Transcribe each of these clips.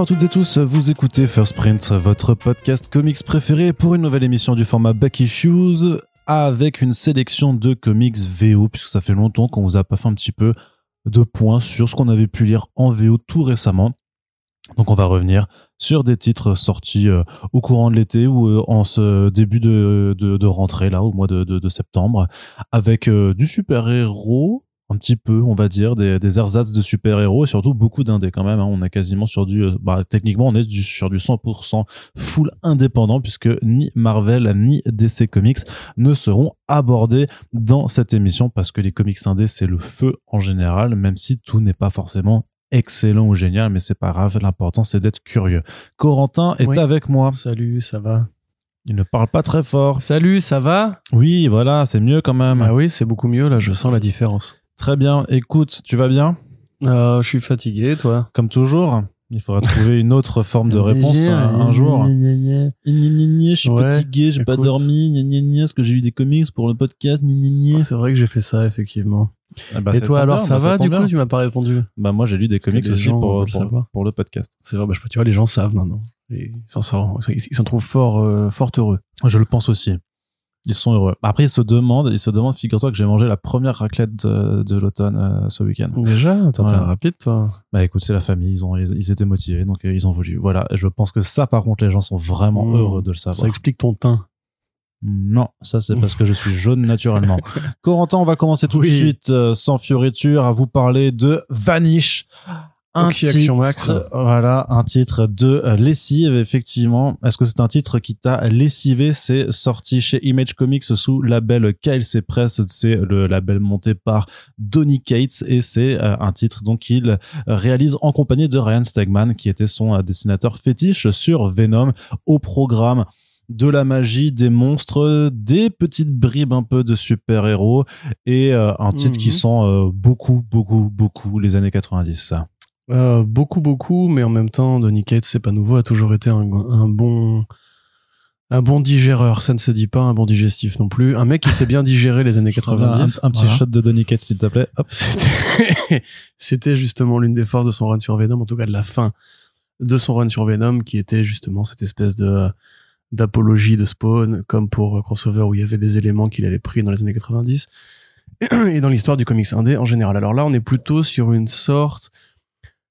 Bonjour à toutes et tous, vous écoutez First Print, votre podcast comics préféré pour une nouvelle émission du format Back Issues avec une sélection de comics VO, puisque ça fait longtemps qu'on vous a pas fait un petit peu de points sur ce qu'on avait pu lire en VO tout récemment. Donc on va revenir sur des titres sortis euh, au courant de l'été ou euh, en ce début de, rentrée là au mois de septembre avec euh, du super-héros un petit peu on va dire des, des ersatz de super-héros et surtout beaucoup d'indés quand même hein. on est quasiment sur du euh, bah, techniquement on est du, sur du 100% full indépendant puisque ni Marvel ni DC Comics ne seront abordés dans cette émission parce que les comics indés c'est le feu en général même si tout n'est pas forcément excellent ou génial, mais c'est pas grave. L'important, c'est d'être curieux. Corentin est Oui. avec moi. Salut, ça va? Il ne parle pas très fort. Salut, ça va? Oui, voilà, c'est mieux quand même. Ah oui, c'est beaucoup mieux, là, je sens la différence. Très bien. Écoute, tu vas bien? Euh, je suis fatigué, toi Comme toujours. Il faudra trouver une autre forme de réponse un, jour. Je suis fatigué, j'ai pas dormi. Est-ce que j'ai eu des comics pour le podcast gna. C'est vrai que j'ai fait ça, effectivement. Ah bah, Et toi, alors, bien, ça bah, va, du coup bien. Tu m'as pas répondu? Bah moi j'ai lu des comics aussi pour, le podcast. C'est vrai, bah, je- tu vois, les gens savent maintenant. Et ils s'en sortent, ils ils s'en trouvent fort, euh, fort heureux. Je le pense aussi. Ils sont heureux. Après, ils se demandent, ils se demandent, figure-toi que j'ai mangé la première raclette de, de l'automne euh, ce week-end. Déjà? T'es Voilà. rapide, toi? Bah écoute, c'est la famille, ils ont, ils, ils étaient motivés, donc euh, ils ont voulu. Voilà, je pense que ça, par contre, les gens sont vraiment Mmh. heureux de le savoir. Ça explique ton teint. Non, ça c'est parce que je suis jaune naturellement. Corentin, on va commencer tout de suite, euh, sans fioriture, à vous parler de Vanish. Un Oxy titre, Max. voilà, un titre de euh, lessive, effectivement. Est-ce que c'est un titre qui t'a lessivé? C'est sorti chez Image Comics sous label KLC Press. C'est le label monté par Donny Cates et c'est euh, un titre donc qu'il réalise en compagnie de Ryan Stegman, qui était son euh, dessinateur fétiche sur Venom au programme de la magie, des monstres, des petites bribes un peu de super-héros et euh, un titre qui Mhm. sent euh, beaucoup, beaucoup, beaucoup les années 90. Euh, beaucoup, beaucoup, mais en même temps, Donny Cates, c'est pas nouveau, a toujours été un, un bon, un bon digéreur. Ça ne se dit pas un bon digestif non plus. Un mec qui sait bien digérer les années 90. Un, un petit Voilà. shot de Donny Cates, s'il te plaît. Hop. C'était, c'était justement l'une des forces de son run sur Venom, en tout cas de la fin de son run sur Venom, qui était justement cette espèce de d'apologie de Spawn, comme pour Crossover où il y avait des éléments qu'il avait pris dans les années 90, et dans l'histoire du comics indé en général. Alors là, on est plutôt sur une sorte,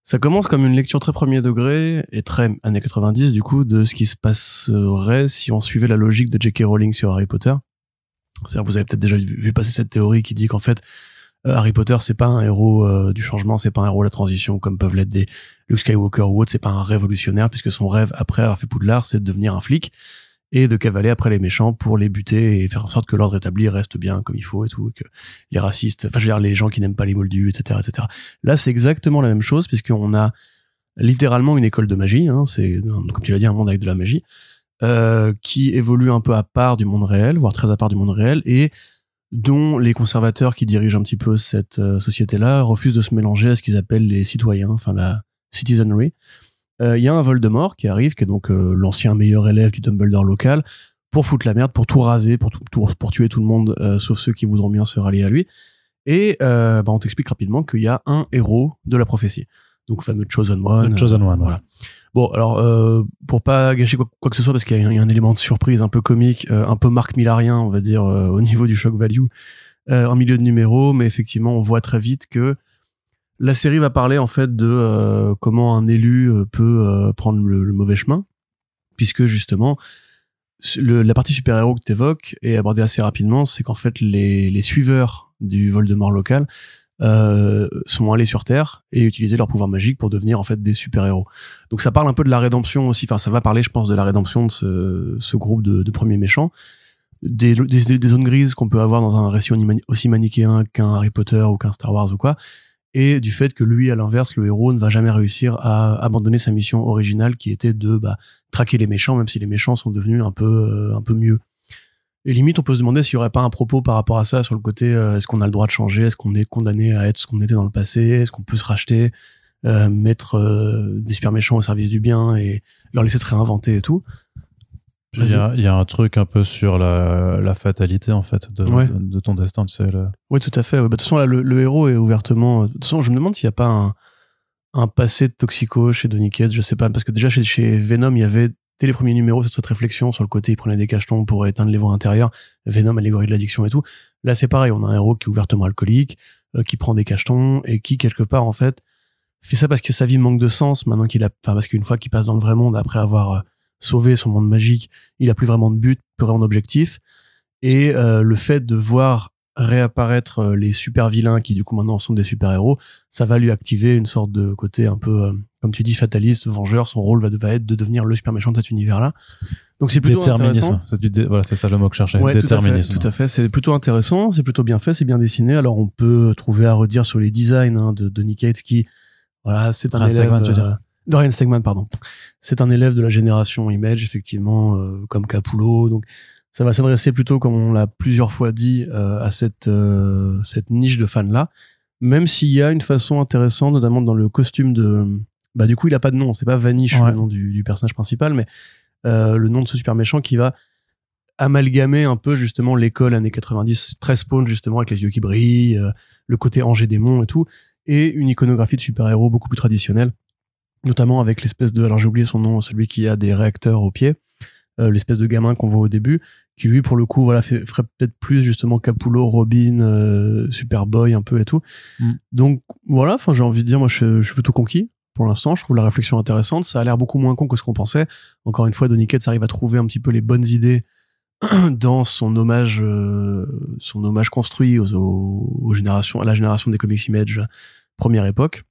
ça commence comme une lecture très premier degré et très années 90 du coup de ce qui se passerait si on suivait la logique de J.K. Rowling sur Harry Potter. C'est-à-dire, vous avez peut-être déjà vu, passer cette théorie qui dit qu'en fait, euh, Harry Potter, c'est pas un héros euh, du changement, c'est pas un héros de la transition comme peuvent l'être des Luke Skywalker ou autre, c'est pas un révolutionnaire puisque son rêve après avoir fait Poudlard, c'est de devenir un flic et de cavaler après les méchants pour les buter et faire en sorte que l'ordre établi reste bien comme il faut et tout, que les racistes, enfin je veux dire les gens qui n'aiment pas les moldus, etc., etc. Là, c'est exactement la même chose puisqu'on a littéralement une école de magie, hein, c'est comme tu l'as dit un monde avec de la magie, euh, qui évolue un peu à part du monde réel, voire très à part du monde réel et dont les conservateurs qui dirigent un petit peu cette euh, société-là refusent de se mélanger à ce qu'ils appellent les citoyens, enfin la citizenry. Euh, Il y a un Voldemort qui arrive, qui est donc euh, l'ancien meilleur élève du Dumbledore local, pour foutre la merde, pour tout raser, pour, tout, pour tuer tout le monde, euh, sauf ceux qui voudront bien se rallier à lui. Et euh, bah, on t'explique rapidement qu'il y a un héros de la prophétie. Donc le fameux Chosen One. The Chosen One, voilà. Bon, alors, euh, pour pas gâcher quoi, quoi que ce soit, parce qu'il y, a un- il y a un élément de surprise un peu comique, euh, un peu Marc Millarien, on va dire, euh, au niveau du shock value, euh, en milieu de numéro, mais effectivement, on voit très vite que la série va parler en fait de euh, comment un élu euh, peut euh, prendre le, le mauvais chemin, puisque justement, le- la partie super-héros que tu évoques est abordée assez rapidement, c'est qu'en fait, les, les suiveurs du Voldemort local euh, sont allés sur Terre et utiliser leur pouvoir magique pour devenir en fait des super-héros. Donc ça parle un peu de la rédemption aussi, enfin ça va parler je pense de la rédemption de ce, ce groupe de, de premiers méchants, des, des, des zones grises qu'on peut avoir dans un récit aussi manichéen qu'un Harry Potter ou qu'un Star Wars ou quoi, et du fait que lui à l'inverse le héros ne va jamais réussir à abandonner sa mission originale qui était de bah, traquer les méchants même si les méchants sont devenus un peu euh, un peu mieux. Et limite, on peut se demander s'il y aurait pas un propos par rapport à ça sur le côté euh, est-ce qu'on a le droit de changer, est-ce qu'on est condamné à être ce qu'on était dans le passé, est-ce qu'on peut se racheter, euh, mettre des super méchants au service du bien et leur laisser se réinventer et tout. Il y, y a un truc un peu sur la, la fatalité, en fait, de, Ouais. de, de ton destin, tu sais. le- Oui, tout à fait. ouais. Bah, de toute façon, là, le, le héros est ouvertement. De toute façon, je me demande s'il n'y a pas un, un passé de toxico chez Donny Cates, je sais pas, parce que déjà chez, chez Venom, il y avait dès les premiers numéros cette réflexion sur le côté, il prenait des cachetons pour éteindre les voies intérieures, Venom, allégorie de l'addiction et tout. Là, c'est pareil, on a un héros qui est ouvertement alcoolique, euh, qui prend des cachetons et qui quelque part en fait fait ça parce que sa vie manque de sens maintenant qu'il a, enfin parce qu'une fois qu'il passe dans le vrai monde après avoir euh, sauvé son monde magique, il a plus vraiment de but, plus vraiment d'objectif. Et euh, le fait de voir réapparaître euh, les super vilains qui du coup maintenant sont des super héros, ça va lui activer une sorte de côté un peu, euh, comme tu dis, fataliste, vengeur. Son rôle va, va être de devenir le super méchant de cet univers-là. Donc c'est plutôt déterminisme. C'est dé- voilà, c'est ça le mot que je cherchais. Ouais, déterminisme. tout à fait. C'est plutôt intéressant, c'est plutôt bien fait, c'est bien dessiné. Alors on peut trouver à redire sur les designs hein, de Donny Cates qui, voilà, c'est un Ryan élève. Euh, Dorian Stegman, pardon. C'est un élève de la génération Image, effectivement, euh, comme Capullo. Donc ça va s'adresser plutôt, comme on l'a plusieurs fois dit, euh, à cette euh, cette niche de fans là. Même s'il y a une façon intéressante, notamment dans le costume de, bah du coup il a pas de nom, c'est pas Vanish Ouais. le nom du, du personnage principal, mais le nom de ce super méchant qui va amalgamer un peu justement l'école années 90 très spawn justement avec les yeux qui brillent le côté Angers démon et tout et une iconographie de super-héros beaucoup plus traditionnelle notamment avec l'espèce de alors j'ai oublié son nom celui qui a des réacteurs au pied euh, l'espèce de gamin qu'on voit au début qui lui pour le coup voilà fait, ferait peut-être plus justement Capullo Robin euh, Superboy un peu et tout. Mm. donc voilà enfin j'ai envie de dire moi je, je suis plutôt conquis pour l'instant. Je trouve la réflexion intéressante. Ça a l'air beaucoup moins con que ce qu'on pensait. Encore une fois Donny Cates arrive à trouver un petit peu les bonnes idées dans son hommage euh, son hommage construit aux, aux, aux générations à la génération des comics image première époque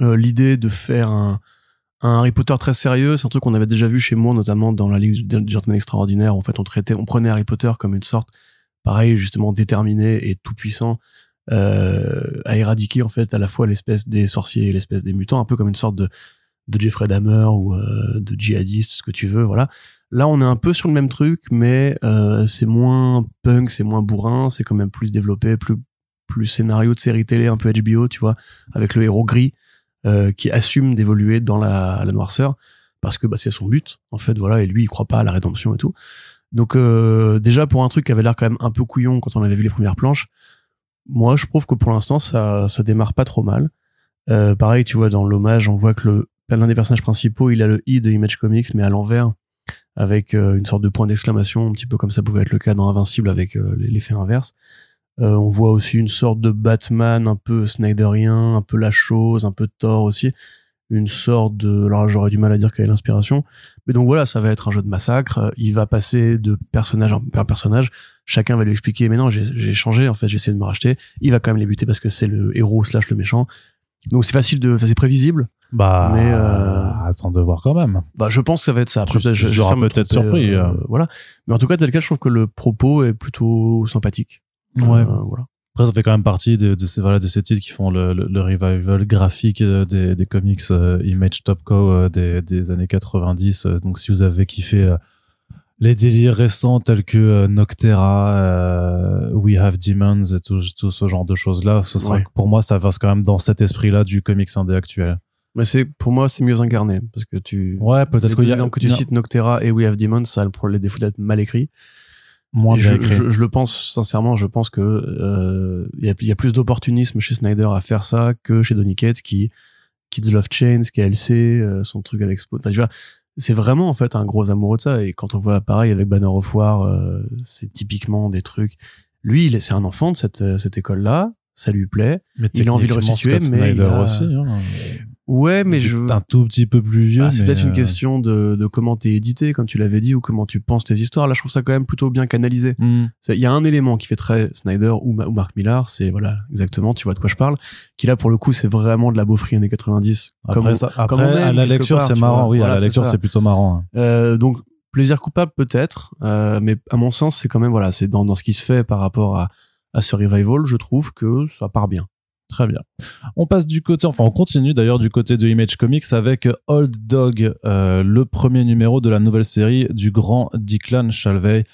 Euh, l'idée de faire un, un Harry Potter très sérieux c'est un truc qu'on avait déjà vu chez moi notamment dans la ligue du Gentleman extraordinaire en fait on traitait on prenait Harry Potter comme une sorte pareil justement déterminé et tout puissant euh, à éradiquer en fait à la fois l'espèce des sorciers et l'espèce des mutants un peu comme une sorte de de Jeffrey Dahmer ou euh, de djihadiste ce que tu veux voilà. Là, on est un peu sur le même truc, mais euh, c'est moins punk, c'est moins bourrin, c'est quand même plus développé, plus plus scénario de série télé, un peu HBO, tu vois, avec le héros gris euh, qui assume d'évoluer dans la, la noirceur parce que bah, c'est son but, en fait, voilà, et lui, il croit pas à la rédemption et tout. Donc euh, déjà pour un truc qui avait l'air quand même un peu couillon quand on avait vu les premières planches, moi je trouve que pour l'instant ça ça démarre pas trop mal. Euh, pareil, tu vois, dans l'hommage, on voit que le l'un des personnages principaux, il a le i de Image Comics, mais à l'envers avec euh, une sorte de point d'exclamation, un petit peu comme ça pouvait être le cas dans Invincible avec euh, l'effet inverse. Euh, on voit aussi une sorte de Batman un peu Snyderien, un peu la chose, un peu Thor aussi. Une sorte de... Alors j'aurais du mal à dire quelle est l'inspiration. Mais donc voilà, ça va être un jeu de massacre. Euh, Il va passer de personnage en per- personnage. Chacun va lui expliquer, mais non, j'ai changé, en fait, j'ai essayé de me racheter. Il va quand même les buter parce que c'est le héros slash le méchant. Donc c'est facile de... enfin, c'est prévisible. Bah, Mais, euh, attends de voir quand même. Bah, je pense que ça va être ça. Après, me peut-être surpris, euh, euh. voilà. Mais en tout cas, tel cas, je trouve que le propos est plutôt sympathique. Ouais. Euh, voilà. Après, ça fait quand même partie de, de ces voilà de ces titres qui font le, le, le revival graphique euh, des, des comics euh, Image Topco euh, des, des années 90. euh, Donc, si vous avez kiffé les délires récents tels que euh, Noctera, euh, We Have Demons et tout, tout ce genre de choses là, ce sera Ouais. pour moi ça va quand même dans cet esprit là du comics indé actuel. Mais c'est, pour moi, c'est mieux incarné. Parce que tu, Ouais, peut-être exemples que tu cites, Noctera et We Have Demons, ça a le pro- les défauts d'être mal écrit. Moins je, je, je le pense, sincèrement, je pense que, euh, il y a, y a plus d'opportunisme chez Snyder à faire ça que chez Donny Cates qui, Kids Love Chains, KLC, euh, son truc avec Spawn. Enfin, tu vois, c'est vraiment, en fait, un gros amoureux de ça. Et quand on voit pareil avec Banner of War, euh, c'est typiquement des trucs. Lui, c'est un enfant de cette, euh, cette école-là. Ça lui plaît. Mais il a envie de le restituer, Scott mais il a- aussi. Hein. Ouais, mais je, un tout petit peu plus vieux. Ah, c'est peut-être une euh, question de, de comment t'es édité, comme tu l'avais dit, ou comment tu penses tes histoires. Là, je trouve ça quand même plutôt bien canalisé. hmm. Il y a un élément qui fait très Snyder ou, Ma- ou Mark Millar, c'est voilà, exactement, tu vois de quoi je parle, qui là pour le coup c'est vraiment de la beaufrerie années 90. Après, comme ça, après aime à la lecture, c'est marrant. vois. Oui, Voilà, à la lecture, c'est plutôt marrant. hein. Euh, donc plaisir coupable peut-être, euh, mais à mon sens c'est quand même voilà, c'est dans, dans ce qui se fait par rapport à, à ce revival, je trouve que ça part bien. Très bien. On passe du côté, enfin on continue d'ailleurs du côté de Image Comics avec Old Dog, euh, le premier numéro de la nouvelle série du grand Declan Shalvey,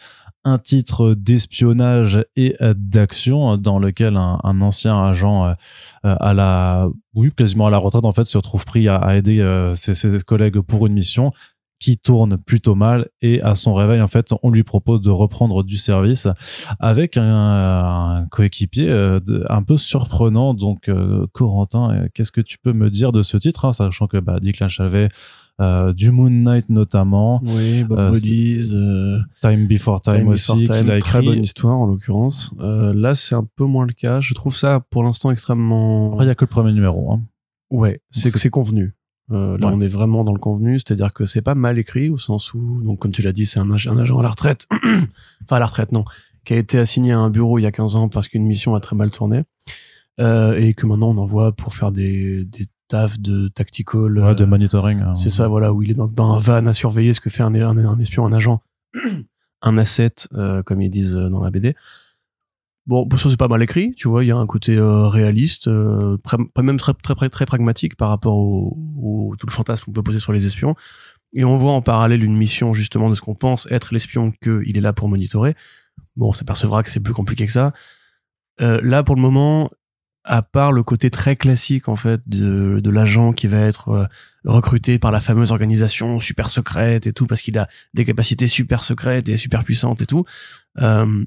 un titre d'espionnage et euh, d'action dans lequel un, ancien agent euh, à la, oui quasiment à la retraite en fait se retrouve pris à, aider ses collègues pour une mission qui tourne plutôt mal et à son réveil en fait on lui propose de reprendre du service avec un, coéquipier euh, un peu surprenant. Donc euh, Corentin euh, qu'est-ce que tu peux me dire de ce titre hein, sachant que bah, Declan Chalvet du Moon Knight notamment oui Bob Bodies Time Before Time, aussi qu'il a écrit. très bonne histoire en l'occurrence. Là c'est un peu moins le cas. Je trouve ça pour l'instant extrêmement il y a que le premier numéro hein. ouais c'est convenu euh, là, on est vraiment dans le convenu, c'est-à-dire que c'est pas mal écrit au sens où, donc comme tu l'as dit, c'est un, un, agent à la retraite, enfin à la retraite non, qui a été assigné à un bureau il y a 15 ans parce qu'une mission a très mal tourné, euh, et que maintenant on envoie pour faire des, des tafs de tactical, ouais, de monitoring. Hein. C'est ça, voilà, où il est dans, dans, un van à surveiller ce que fait un, un, un espion, un agent, un asset, euh, comme ils disent dans la BD. Bon, pour ça c'est pas mal écrit, tu vois, il y a un côté euh, réaliste, euh, même très, très très pragmatique par rapport au, au, tout le fantasme qu'on peut poser sur les espions. Et on voit en parallèle une mission justement de ce qu'on pense être l'espion qu'il est là pour monitorer. Bon, on s'apercevra que c'est plus compliqué que ça. Euh, là, pour le moment, à part le côté très classique en fait de, de l'agent qui va être euh, recruté par la fameuse organisation super secrète et tout parce qu'il a des capacités super secrètes et super puissantes et tout, euh,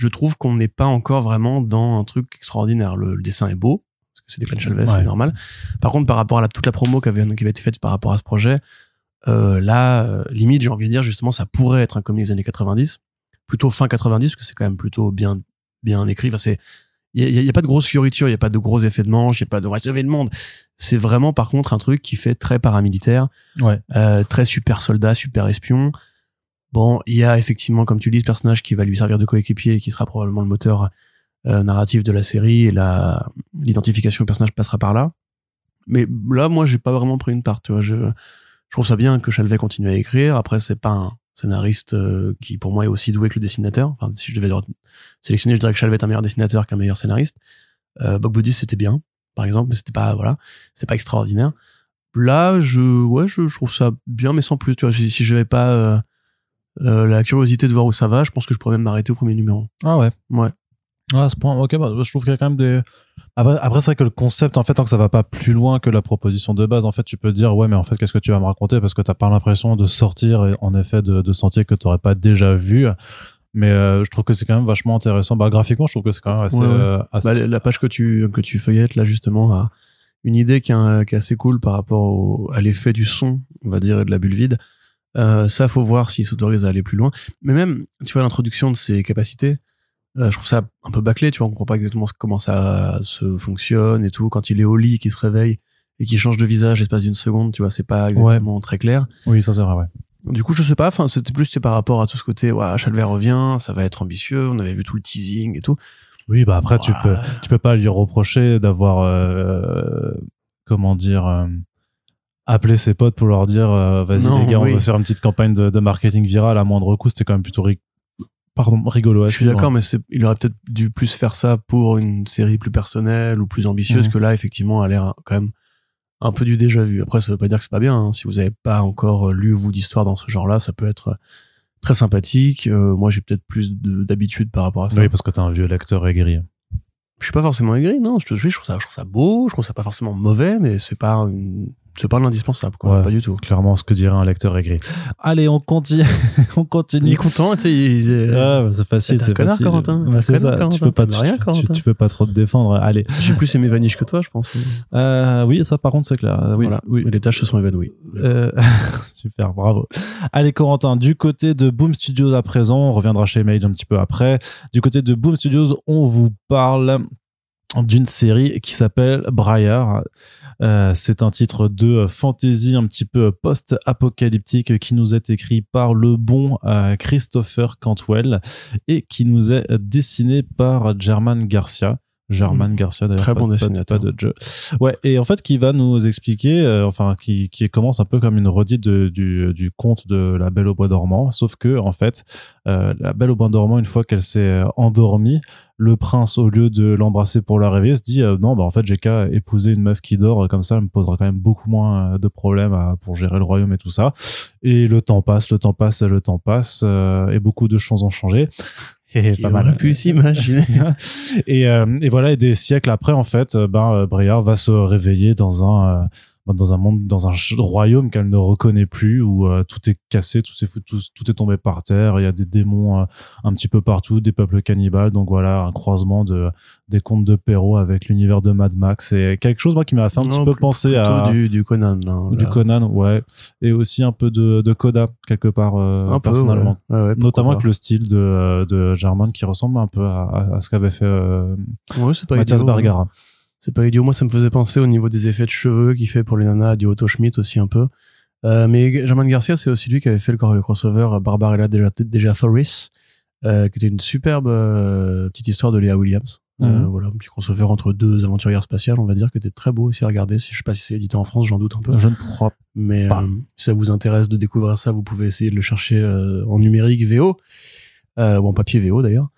je trouve qu'on n'est pas encore vraiment dans un truc extraordinaire. Le, dessin est beau, parce que c'est des Clan Chalves, c'est normal. Par contre, par rapport à la, toute la promo qui avait, qui avait été faite par rapport à ce projet, euh, là, euh, limite, j'ai envie de dire, justement, ça pourrait être un comics des années 90, plutôt fin 90, parce que c'est quand même plutôt bien, bien écrit. Enfin, c'est, il y, a, pas de grosse fioriture, il y a pas de gros effets de manche, il y a pas de sauver le monde. C'est vraiment, par contre, un truc qui fait très paramilitaire, ouais. euh, très super soldat, super espion. Bon, il y a effectivement, comme tu dis, ce personnage qui va lui servir de coéquipier et qui sera probablement le moteur euh, narratif de la série et la l'identification du personnage passera par là. Mais là, moi, j'ai pas vraiment pris une part. Tu vois, je, je trouve ça bien que Chalvet continue à écrire. Après, c'est pas un scénariste euh, qui, pour moi, est aussi doué que le dessinateur. Enfin, si je devais sélectionner, je dirais que Chalvet est un meilleur dessinateur qu'un meilleur scénariste. Euh, Bob Buddy, c'était bien, par exemple, mais c'était pas voilà, c'était pas extraordinaire. Là, je ouais, je, je, trouve ça bien, mais sans plus. Tu vois, si, si je vais pas euh, la curiosité de voir où ça va, je pense que je pourrais même m'arrêter au premier numéro. Ah ouais. Ouais. Ah, à ce point, ok, bah, je trouve qu'il y a quand même des. Après, après c'est vrai que le concept, en fait, tant que ça va pas plus loin que la proposition de base, en fait, tu peux dire, ouais, mais en fait, qu'est-ce que tu vas me raconter? Parce que t'as pas l'impression de sortir, en effet, de, de sentiers que t'aurais pas déjà vu. Mais euh, je trouve que c'est quand même vachement intéressant. Bah, graphiquement, je trouve que c'est quand même assez. Euh, bah, la page que tu, que tu feuillettes, là, justement, a une idée qui est, qui est assez cool par rapport au, à l'effet du son, on va dire, et de la bulle vide. Euh, ça, faut voir s'il s'autorise à aller plus loin. Mais même, tu vois, l'introduction de ses capacités, euh, je trouve ça un peu bâclé, tu vois, on comprend pas exactement comment ça se fonctionne et tout. Quand il est au lit, qu'il se réveille et qu'il change de visage l'espace d'une seconde, tu vois, c'est pas exactement très clair. Oui, ça c'est vrai, ouais. Du coup, je sais pas, enfin, c'était plus par rapport à tout ce côté, ouais, Chalver revient, ça va être ambitieux, on avait vu tout le teasing et tout. Oui, bah après, tu peux, tu peux pas lui reprocher d'avoir, euh, comment dire, euh, appeler ses potes pour leur dire euh, vas-y les gars on veut faire une petite campagne de, de marketing viral. À moindre coût c'était quand même plutôt Pardon, rigolo je suis d'accord mais il aurait peut-être dû plus faire ça pour une série plus personnelle ou plus ambitieuse mhm. que là effectivement a l'air quand même un peu du déjà vu. Après ça veut pas dire que c'est pas bien hein. si vous avez pas encore lu vous d'histoire dans ce genre là ça peut être très sympathique. Euh, moi j'ai peut-être plus d'habitude par rapport à ça. Oui parce que t'es un vieux lecteur aigri. Je suis pas forcément aigri non je te je trouve ça je trouve ça beau je trouve ça pas forcément mauvais mais c'est pas une c'est pas l'indispensable, quoi. pas du tout. Clairement, ce que dirait un lecteur aigri. Allez, on continue. on continue. Il est content, tu sais. Il... Ah, bah, c'est facile, c'est facile. Corentin. Bah, c'est ça. Tu peux pas, te, rien, tu, tu, peux pas trop te défendre. Allez. J'ai plus aimé Vanish que toi, je pense. Euh, oui, ça, par contre, c'est clair. Oui, voilà. oui. Les tâches se sont évanouies. Euh, super, bravo. Allez, Corentin, du côté de Boom Studios à présent, on reviendra chez Mage un petit peu après. Du côté de Boom Studios, on vous parle d'une série qui s'appelle Briar. Euh, c'est un titre de fantasy un petit peu post-apocalyptique qui nous est écrit par le bon euh, Christopher Cantwell et qui nous est dessiné par German Garcia. German mmh. Garcia d'ailleurs. Très bon dessinateur. de jeu. Ouais, et en fait, qui va nous expliquer, euh, enfin, qui, qui commence un peu comme une redite du, du conte de La Belle au Bois dormant, sauf que, en fait, euh, La Belle au Bois dormant, une fois qu'elle s'est endormie, le prince, au lieu de l'embrasser pour la réveiller, se dit euh, non, bah en fait, j'ai qu'à épouser une meuf qui dort, comme ça, elle me posera quand même beaucoup moins de problèmes pour gérer le royaume et tout ça. Et le temps passe, le temps passe, le temps passe, et beaucoup de choses ont changé. Et pas mal. pu s'imaginer. et, euh, et voilà, et des siècles après, en fait, euh, ben, euh, Briard va se réveiller dans un, dans un monde, dans un royaume qu'elle ne reconnaît plus, où euh, tout est cassé, tout, est fou- tout, tout est tombé par terre. Il y a des démons euh, un petit peu partout, des peuples cannibales. Donc voilà, un croisement de des contes de Perrault avec l'univers de Mad Max. C'est quelque chose moi qui m'a fait un petit Non, peu penser à du, du Conan. là, du là. Conan, ouais, et aussi un peu de, de Coda quelque part euh, Un peu, personnellement. ouais. Ouais, ouais, pourquoi Notamment avec le style de, de German qui ressemble un peu à, à- ce qu'avait fait Mathias hein. Bergara. C'est pas idiot. Moi, ça me faisait penser au niveau des effets de cheveux qu'il fait pour les nanas du Otto Schmidt aussi un peu. Euh, mais German Garcia, c'est aussi lui qui avait fait le, le crossover euh, Barbarella Deja, Deja Thoris, euh, qui était une superbe euh, petite histoire de Léa Williams. Euh, Mhm. voilà, un petit crossover entre deux aventurières spatiales, on va dire, qui était très beau aussi à regarder. Si, je sais pas si c'est édité en France, j'en doute un peu. Je ne crois Mais Pas. euh, si ça vous intéresse de découvrir ça, vous pouvez essayer de le chercher euh, en numérique VO, euh, ou en papier VO d'ailleurs.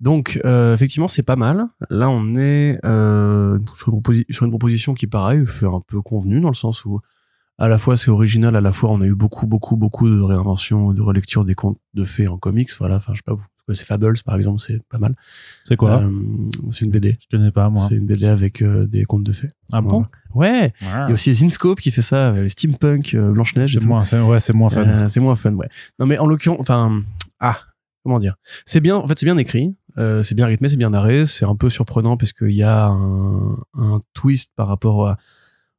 Donc, euh, effectivement, c'est pas mal. Là, on est euh, sur, une proposi- sur une proposition qui, pareil, fait un peu convenu, dans le sens où, à la fois, c'est original, à la fois, on a eu beaucoup, beaucoup, beaucoup de réinventions, de relectures des contes de fées en comics. Voilà, enfin, je sais pas, connaissez Fables, par exemple, c'est pas mal. C'est quoi? Euh, c'est une BD. Je connais pas moi. C'est une BD avec euh, des contes de fées. Ah bon? Ouais. Il y a aussi Zinscope qui fait ça, les steampunk, Blanche-Neige. et C'est moins, c'est- ouais, c'est moins fun. C'est moins fun, ouais. Non, mais en l'occurrence, enfin, ah, comment dire? C'est bien, en fait, c'est bien écrit, euh, c'est bien rythmé, c'est bien narré, c'est un peu surprenant parce qu'il y a un, un twist par rapport à-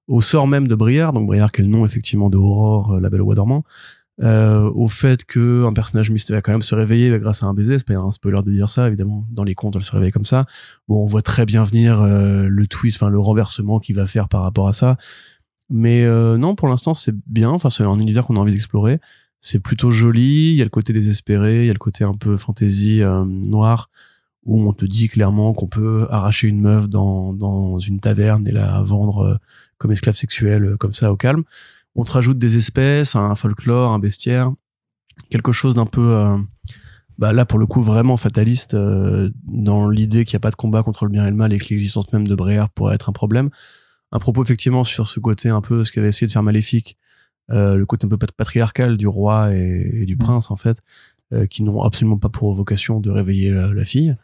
au sort même de Briard, donc Briard qui est le nom effectivement de Aurore, euh, la Belle au Bois dormant, euh, au fait que un personnage mystérieux va quand même se réveiller grâce à un baiser, c'est pas un spoiler de dire ça, évidemment, dans les contes, elle se réveille comme ça. Bon, on voit très bien venir euh, le twist, enfin le renversement qu'il va faire par rapport à ça. Mais euh, non, pour l'instant, c'est bien. Enfin, c'est un univers qu'on a envie d'explorer. C'est plutôt joli. Il y a le côté désespéré, il y a le côté un peu fantasy euh, noir où on te dit clairement qu'on peut arracher une meuf dans, dans une taverne et la vendre euh, comme esclave sexuelle, euh, comme ça, au calme. On te rajoute des espèces, un folklore, un bestiaire, quelque chose d'un peu, bah là pour le coup vraiment fataliste dans l'idée qu'il n'y a pas de combat contre le bien et le mal et que l'existence même de Bréard pourrait être un problème. Un propos effectivement sur ce côté un peu ce qu'avait essayé de faire Maléfique, le côté un peu pat- patriarcal du roi et, et du Mm. prince en fait, euh, qui n'ont absolument pas pour vocation de réveiller la, la fille.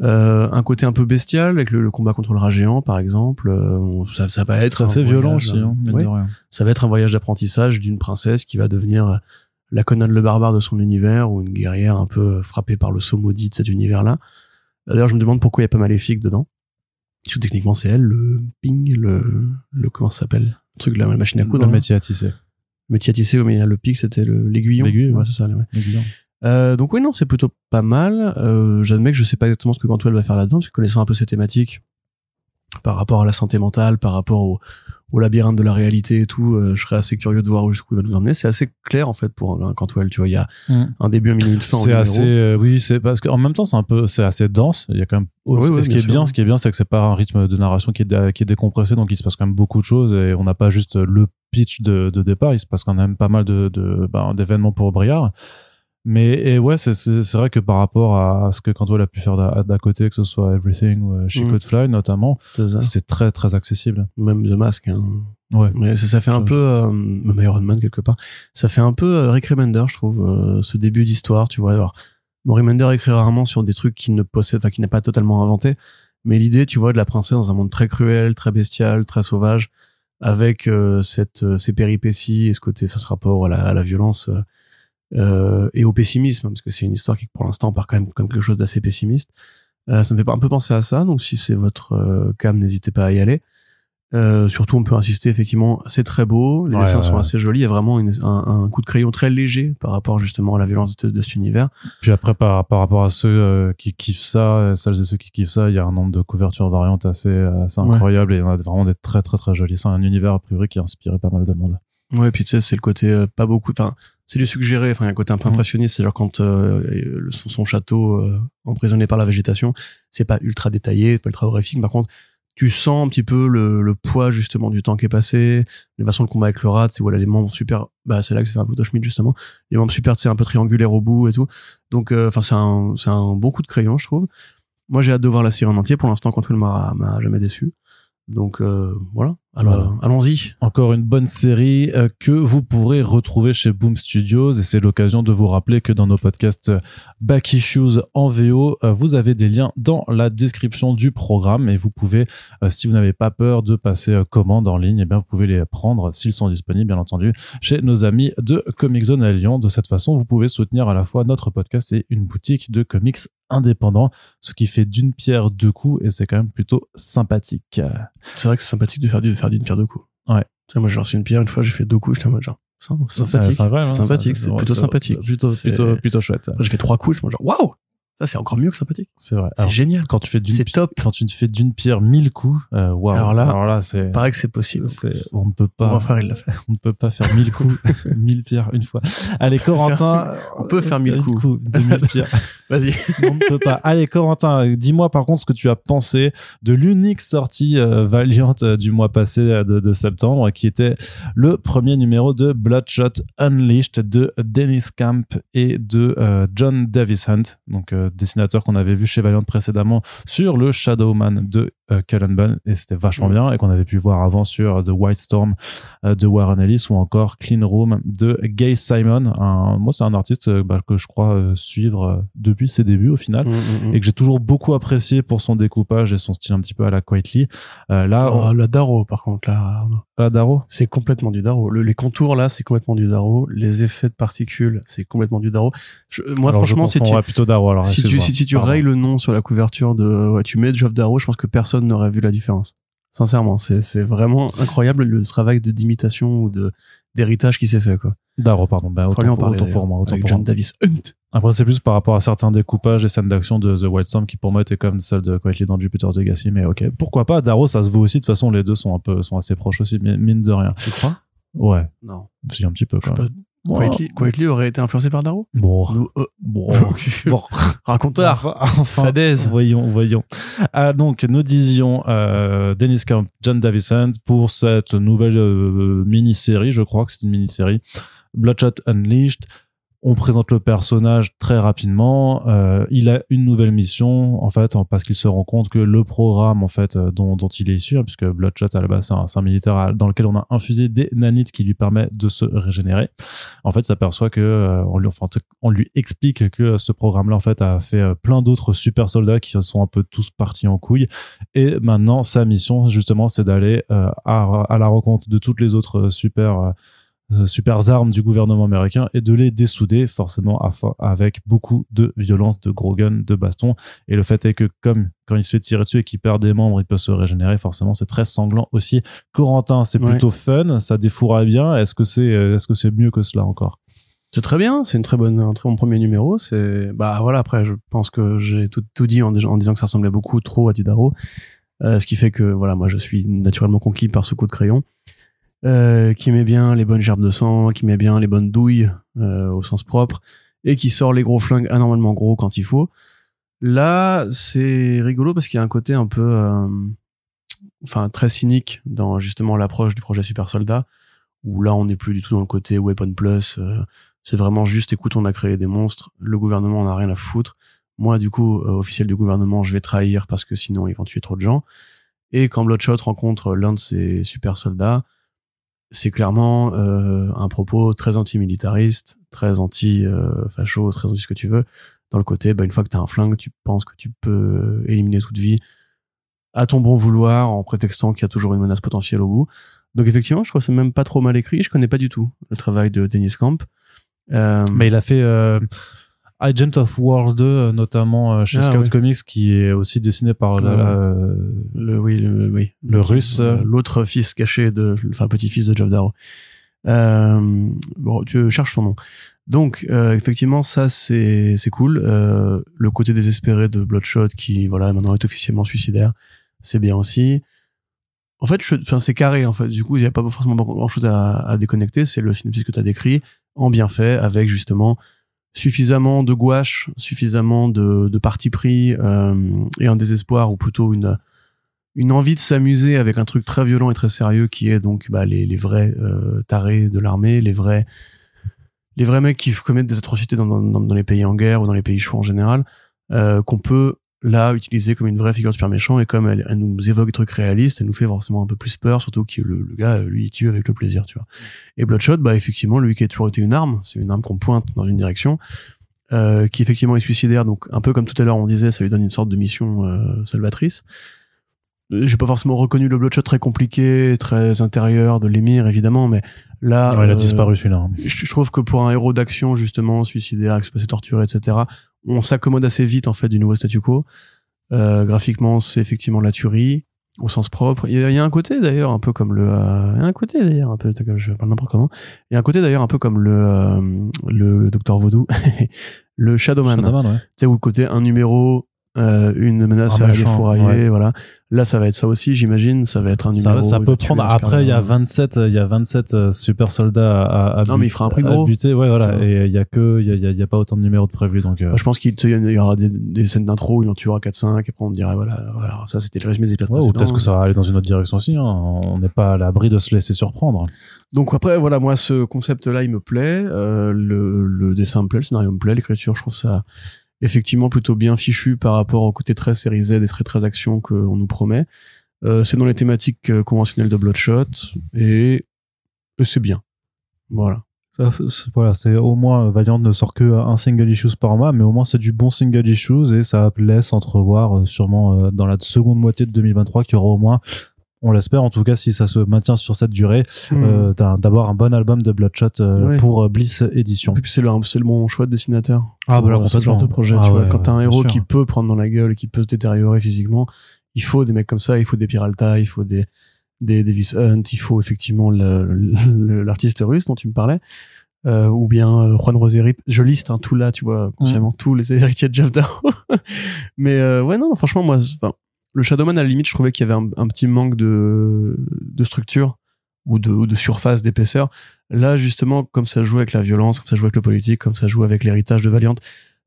Euh, un côté un peu bestial avec le, le combat contre le rat géant par exemple. Euh, ça, ça va être assez violent voyage, aussi, hein. Ça va être un voyage d'apprentissage d'une princesse qui va devenir la Conan le barbare de son univers ou une guerrière un peu frappée par le saut maudit de cet univers-là. D'ailleurs, je me demande pourquoi il n'y a pas Maléfique dedans. Parce que techniquement, c'est elle, le ping, le, le comment ça s'appelle? Le truc de la machine à coudre. Le là. métier à tisser. Mais tu as tissé, mais le pic, c'était l'aiguillon. L'aiguille, ouais, ouais. c'est ça. ouais. Euh, donc oui, non, c'est plutôt pas mal. Euh, J'admets que je sais pas exactement ce que Cantwell va faire là-dedans, parce que connaissant un peu ces thématiques, par rapport à la santé mentale, par rapport au, au labyrinthe de la réalité et tout, euh, je serais assez curieux de voir jusqu'où il va nous emmener. C'est assez clair en fait pour un Cantwell, tu vois, il y a Mm. un début, un milieu, une fin. en C'est assez, euh, oui, c'est parce qu'en même temps, c'est un peu, c'est assez dense. Il y a quand même, Oui, oui, ce qui bien est bien, ce qui est bien, c'est que c'est pas un rythme de narration qui est, qui est décompressé, donc il se passe quand même beaucoup de choses et on n'a pas juste le pitch de, de départ, il se passe quand même pas mal de, de, ben, d'événements pour Briard. Mais, et ouais, c'est, vrai que par rapport à ce que Cantwell a pu faire d'à, côté, que ce soit Everything ou euh, She Mm. Could Fly notamment, C'est très, très accessible. Même de masque. Hein. Ouais. Mais ça, ça fait un peu, euh, même Iron Man quelque part, ça fait un peu euh, Rick Remender, je trouve, euh, ce début d'histoire, tu vois. Alors, bon, Remender écrit rarement sur des trucs qu'il ne possède, enfin, qu'il n'a pas totalement inventé, mais l'idée, tu vois, de la princesse dans un monde très cruel, très bestial, très sauvage, avec euh, cette, euh, ces péripéties et ce côté, enfin, ce rapport à la, à la violence euh, et au pessimisme, parce que c'est une histoire qui, pour l'instant, part quand même comme quelque chose d'assez pessimiste. Euh, ça me fait un peu penser à ça, donc si c'est votre euh, cam, n'hésitez pas à y aller. Euh, surtout, on peut insister, effectivement, c'est très beau, les Ouais, dessins ouais, sont ouais. assez jolis, il y a vraiment une- un, un coup de crayon très léger par rapport justement à la violence de, de cet univers. Puis après, par, par rapport à ceux qui kiffent ça, celles et ceux qui kiffent ça, il y a un nombre de couvertures variantes assez, assez incroyable et il y en a vraiment des très très très jolis. C'est un univers a priori qui a inspiré pas mal de monde. Ouais, puis tu sais, c'est le côté euh, pas beaucoup, enfin, c'est du suggéré, enfin, il y a un côté un peu Mhm. impressionniste, c'est genre quand euh, le- son, son château euh, emprisonné par la végétation, c'est pas ultra détaillé, c'est pas ultra horrifique, par contre, tu sens un petit peu le, le poids justement du temps qui est passé, les façons de combat avec le rat, c'est voilà les membres super, bah c'est là que c'est un peu Schmidt justement, les membres super, c'est un peu triangulaires au bout et tout, donc euh, enfin c'est un c'est un bon coup de crayon je trouve. Moi j'ai hâte de voir la série en entier, pour l'instant Control m'a m'a jamais déçu, donc euh, voilà, Alors, Voilà. allons-y. Encore une bonne série euh, que vous pourrez retrouver chez Boom Studios et c'est l'occasion de vous rappeler que dans nos podcasts euh, Back Issues en VO, euh, vous avez des liens dans la description du programme et vous pouvez, euh, si vous n'avez pas peur de passer commande en ligne, eh bien vous pouvez les prendre s'ils sont disponibles, bien entendu, chez nos amis de Comic Zone à Lyon. De cette façon, vous pouvez soutenir à la fois notre podcast et une boutique de comics indépendants, ce qui fait d'une pierre deux coups et c'est quand même plutôt sympathique. C'est vrai que c'est sympathique de faire du- de faire d'une pierre deux coups. Ouais. Tu moi, j'ai reçu une pierre une fois, j'ai fait deux coups, j'étais en mode genre, sympathique. c'est sympathique, c'est plutôt sympathique. Plutôt, C'est- plutôt, plutôt chouette. J'ai fait trois coups, je me genre, waouh! Ça, c'est encore mieux que sympathique. C'est vrai. C'est génial. quand tu fais d'une C'est top. quand tu fais d'une pierre mille coups, euh, waouh. Alors là- alors là, c'est, Pareil que c'est possible. c'est- on ne peut Mon pas, grand frère, il l'a fait. on ne peut pas faire mille coups, mille pierres une fois. Allez, Corentin. On peut faire mille coups. coup de mille pierres. Vas-y. on ne peut pas. Allez, Corentin, dis-moi par contre ce que tu as pensé de l'unique sortie euh, Valiant euh, du mois passé euh, de, de septembre, qui était le premier numéro de Bloodshot Unleashed de Dennis Camp et de euh, John Davis Hunt, donc euh, dessinateur qu'on avait vu chez Valiant précédemment sur le Shadowman de euh, Cullen Bunn, et c'était vachement bien, et qu'on avait pu voir avant sur The White Storm euh, de Warren Ellis ou encore Clean Room de Gay Simon. Un, moi, c'est un artiste euh, bah, que je crois euh, suivre euh, depuis ses débuts au final Mm, mm, mm. et que j'ai toujours beaucoup apprécié pour son découpage et son style un petit peu à la Quietly. Euh, là, Oh, on... la Darrow, par contre, là, la Daro, C'est complètement du Darrow. Le- les contours, là, c'est complètement du Darrow. Les effets de particules, c'est complètement du Darrow. Je- moi, Alors, je franchement, si tu, plutôt Daro. Alors, si tu, si, si tu rayes le nom sur la couverture de, ouais, tu mets Geoff Darrow, je pense que personne n'aurait vu la différence. Sincèrement, c'est, vraiment incroyable le travail de d'imitation ou de, d'héritage qui s'est fait, quoi. Daro, pardon. Ben, autant, en parler, autant pour moi. Autant avec pour John moi. Davis Hunt. Après, c'est plus par rapport à certains découpages et scènes d'action de The White Storm qui pour moi étaient comme celles de Quietly dans Jupiter's Legacy. Mais ok, pourquoi pas Daro, ça se vaut aussi. De toute façon, les deux sont un peu, sont assez proches aussi, mine de rien. Tu crois? Ouais, Non. si un petit peu Je sais quand même. pas. Quietly, Quietly aurait été influencé par Darrow? Bon, Nous, euh, bon, bon. raconteur. Enfin, enfin, Fadaise. Voyons, voyons. Ah, donc, nous disions euh, Dennis Camp, John Davison pour cette nouvelle euh, mini-série, je crois que c'est une mini-série, Bloodshot Unleashed. On présente le personnage très rapidement. Euh, il a une nouvelle mission, en fait, parce qu'il se rend compte que le programme, en fait, euh, dont, dont il est issu, hein, puisque Bloodshot à la base c'est un, militaire dans lequel on a infusé des nanites qui lui permet de se régénérer. En fait, s'aperçoit que euh, on lui, enfin, on lui explique que ce programme-là, en fait, a fait euh, plein d'autres super soldats qui sont un peu tous partis en couille. Et maintenant, sa mission, justement, c'est d'aller euh, à, à la rencontre de toutes les autres euh, super super armes du gouvernement américain et de les dessouder forcément avec beaucoup de violence, de gros guns, de bastons. Et le fait est que comme quand il se fait tirer dessus et qu'il perd des membres, il peut se régénérer. Forcément, c'est très sanglant aussi. Corentin, c'est Ouais. plutôt fun, ça défouraille bien. Est-ce que c'est euh, est-ce que c'est mieux que cela encore? C'est très bien, c'est une très bonne, un très bon premier numéro. C'est, bah voilà, après, je pense que j'ai tout, tout dit en, disant que ça ressemblait beaucoup trop à du Darrow. Euh, ce qui fait que, voilà, moi, je suis naturellement conquis par ce coup de crayon. Euh, qui met bien les bonnes gerbes de sang, qui met bien les bonnes douilles, euh, au sens propre, et qui sort les gros flingues anormalement gros quand il faut. Là, c'est rigolo parce qu'il y a un côté un peu, euh, enfin, très cynique dans justement l'approche du projet Super Soldat, où là, on n'est plus du tout dans le côté Weapon Plus, c'est vraiment juste, écoute, on a créé des monstres, le gouvernement en a rien à foutre. Moi, du coup, officiel du gouvernement, je vais trahir parce que sinon, ils vont tuer trop de gens. Et quand Bloodshot rencontre l'un de ses super soldats, c'est clairement euh, un propos très anti-militariste, très anti-facho, très anti ce que tu veux. Dans le côté, bah, une fois que t'as un flingue, tu penses que tu peux éliminer toute vie à ton bon vouloir en prétextant qu'il y a toujours une menace potentielle au bout. Donc effectivement, je crois que c'est même pas trop mal écrit. Je connais pas du tout le travail de Dennis Camp. Euh, Mais il a fait euh, Agent of War 2, euh, notamment euh, chez Ah, Scout. Comics, qui est aussi dessiné par la- Ouais. la, euh, Le, oui, le, oui. Le russe, Euh, L'autre fils caché de, enfin, petit-fils de Geoff Darrow. Euh, bon, tu cherches son nom. Donc, euh, effectivement, ça, c'est, c'est cool. Euh, le côté désespéré de Bloodshot qui, voilà, maintenant est officiellement suicidaire, c'est bien aussi. En fait, enfin, c'est carré, en fait. Du coup, il n'y a pas forcément grand chose à, à déconnecter. C'est le synopsis que tu as décrit, en bien fait, avec justement suffisamment de gouache, suffisamment de, parti pris, euh, et un désespoir, ou plutôt une, envie de s'amuser avec un truc très violent et très sérieux qui est donc bah, les, vrais euh, tarés de l'armée, les vrais mecs qui commettent des atrocités dans les pays en guerre ou dans les pays chauds en général, euh, qu'on peut là utilisée comme une vraie figure super méchant et comme elle, elle, nous évoque des trucs réalistes elle nous fait forcément un peu plus peur surtout que le, le gars lui il tue avec le plaisir tu vois. Et Bloodshot bah effectivement lui qui a toujours été une arme c'est une arme qu'on pointe dans une direction euh, qui effectivement est suicidaire donc un peu comme tout à l'heure on disait ça lui donne une sorte de mission euh, salvatrice. J'ai pas forcément reconnu le Bloodshot très compliqué très intérieur de l'émir évidemment mais là ouais, il a disparu celui-là. je, je trouve que pour un héros d'action justement suicidaire qui se passait torturé etc on s'accommode assez vite en fait du nouveau statu quo. Euh, graphiquement, c'est effectivement la tuerie au sens propre. Il y y a un côté d'ailleurs un peu comme le, euh, il y a un côté d'ailleurs un peu, je parle n'importe comment. Il y a un côté d'ailleurs un peu comme le, euh, le Docteur Vaudou, le Shadowman. Shadowman ouais. Tu sais où le côté un numéro, euh, une menace Un à méchant, défourailler, ouais. voilà. Là, ça va être ça aussi, j'imagine. Ça va être un Ça, numéro. ça il peut prendre. Après, il y a héros. 27, il y a 27 euh, super soldats à, à, Non, mais il fera un prix gros. buter. Ouais, voilà. Et il y a que, il y a, il y y a pas autant de numéros de prévus, donc. euh, Bah, je pense qu'il y aura des, des scènes d'intro, il en tuera 4-5, et après on dirait, voilà, voilà, ça c'était le résumé des épisodes ouais, ou peut-être que ça va aller dans une autre direction aussi. Hein. On n'est pas à l'abri de se laisser surprendre. Donc après, voilà, moi, ce concept-là, il me plaît. Euh, le, le dessin me plaît, le scénario me plaît, l'écriture, je trouve ça effectivement plutôt bien fichu par rapport au côté très série Z et très très action qu'on nous promet. Euh, c'est dans les thématiques euh, conventionnelles de Bloodshot et, c'est bien. Voilà. Voilà, c'est au moins euh, Valiant ne sort que un single issues par mois, mais au moins c'est du bon single issues et ça laisse entrevoir euh, sûrement euh, dans la seconde moitié de 2023 qu'il y aura au moins, on l'espère en tout cas si ça se maintient sur cette durée, euh, d'un- d'avoir un bon album de Bloodshot euh, Ouais. pour euh, Bliss. Et puis c'est le, c'est le bon choix de dessinateur. Ah, bah là, euh, ce genre de projet, Ah tu vois. ouais, Quand t'as un héros qui peut prendre dans la gueule, qui peut se détériorer physiquement, il faut des mecs comme ça, il faut des Piralta, il faut des, des Davis Hunt, il faut effectivement l'artiste russe dont tu me parlais. Euh, ou bien euh, Juan Roseri, je liste hein, tout là, tu vois, consciemment, tous les héritiers de Jeff Darrow. Mais euh, ouais, non, franchement, moi, enfin, le Shadowman, à la limite, je trouvais qu'il y avait un, petit manque de, structure ou de, surface, d'épaisseur. Là, justement, comme ça joue avec la violence, comme ça joue avec le politique, comme ça joue avec l'héritage de Valiant,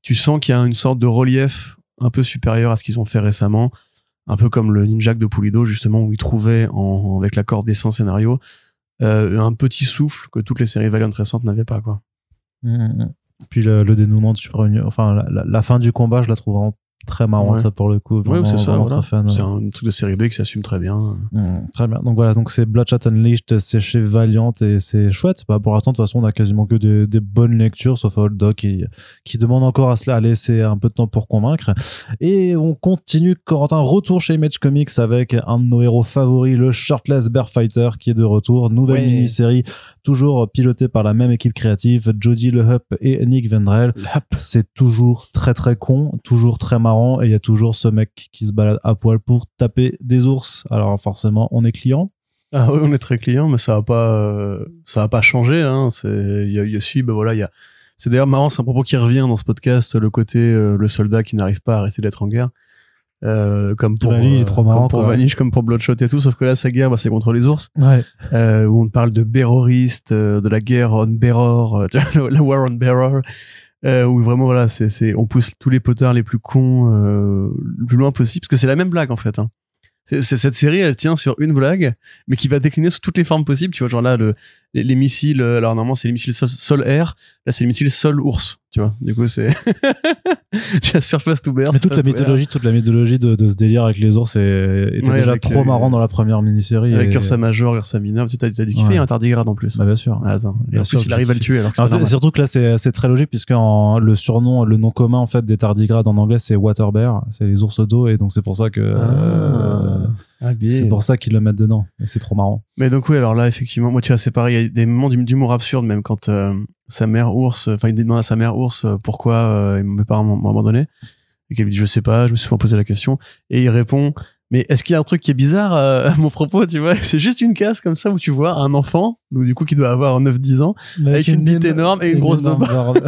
tu sens qu'il y a une sorte de relief un peu supérieur à ce qu'ils ont fait récemment. Un peu comme le Ninjak de Pulido, justement, où ils trouvaient, en, avec l'accord des 100 scénarios, euh, un petit souffle que toutes les séries Valiant récentes n'avaient pas, quoi. Mm, mm. Puis le, dénouement de Super enfin la fin du combat, je la trouve vraiment très marrante Ouais. pour le coup. Ouais, Vraiment, c'est ça, voilà. C'est un truc de série B qui s'assume très bien. Mm, très bien. Donc voilà, donc c'est Bloodshot Unleashed, c'est chez Valiant et c'est chouette. Bah, pour l'instant, de toute façon, on a quasiment que des, des bonnes lectures, sauf Old Dog qui, qui demande encore à cela à laisser un peu de temps pour convaincre. Et on continue, Corentin, retour chez Image Comics avec un de nos héros favoris, le Shirtless Bear Fighter, qui est de retour. Nouvelle Ouais. mini-série, toujours pilotée par la même équipe créative, Jody Le Hupp et Nick Vendrell. C'est toujours très très con, toujours très marrant, et il y a toujours ce mec qui se balade à poil pour taper des ours. Alors forcément, on est client. Ah oui, on est très client, mais ça va pas, euh, ça va pas changer. Hein. C'est, il y a, y a ben voilà, il y a. C'est d'ailleurs marrant, c'est un propos qui revient dans ce podcast, le côté euh, le soldat qui n'arrive pas à arrêter d'être en guerre, euh, comme pour lui, il est trop marrant, comme pour quoi. Vanish, comme pour Bloodshot et tout. Sauf que là, sa guerre, bah, c'est contre les ours, Ouais. euh, où on parle de berroristes, euh, de la guerre on vois, la war on bearer. Euh, où vraiment voilà c'est on pousse tous les potards les plus cons euh, le plus loin possible parce que c'est la même blague en fait hein. Cette série, elle tient sur une blague, mais qui va décliner sous toutes les formes possibles. Tu vois, genre là, le, les, les missiles, euh, alors normalement, c'est les missiles sol- sol-air. Là, c'est les missiles sol-ours. Tu vois, du coup, c'est. tu as surface to bear. Mais toute la mythologie, toute la mythologie de, de ce délire avec les ours est- était Ouais, déjà avec, trop euh, marrant dans la première mini-série. Avec et- Ursa Major, Ursa Minor. Tu t'as t'as dû kiffer, Ouais. tardigrade en plus. Bah, bien sûr. Ah, attends. Et Bien en sûr plus, il arrive à le tuer, alors que Ah, normal. surtout que là, c'est très logique puisque en- le surnom, le nom commun en fait des tardigrades en anglais, c'est water bear, c'est les ours d'eau et donc c'est pour ça que euh, Ah, bien. c'est pour ça qu'ils le mettent dedans. Et c'est trop marrant. Mais donc oui, alors là, effectivement, moi, tu vois, c'est pareil, il y a des moments d'hum- d'humour absurde, même quand euh, sa mère ours, enfin, il demande à sa mère ours euh, pourquoi euh, mes parents m'ont m'ont abandonné, et qu'elle lui dit, je sais pas, je me suis souvent posé la question, et il répond, mais est-ce qu'il y a un truc qui est bizarre euh, à mon propos, tu vois? C'est juste une case comme ça où tu vois un enfant, donc du coup qui doit avoir 9-10 ans, Avec une bite énorme et une grosse barbe.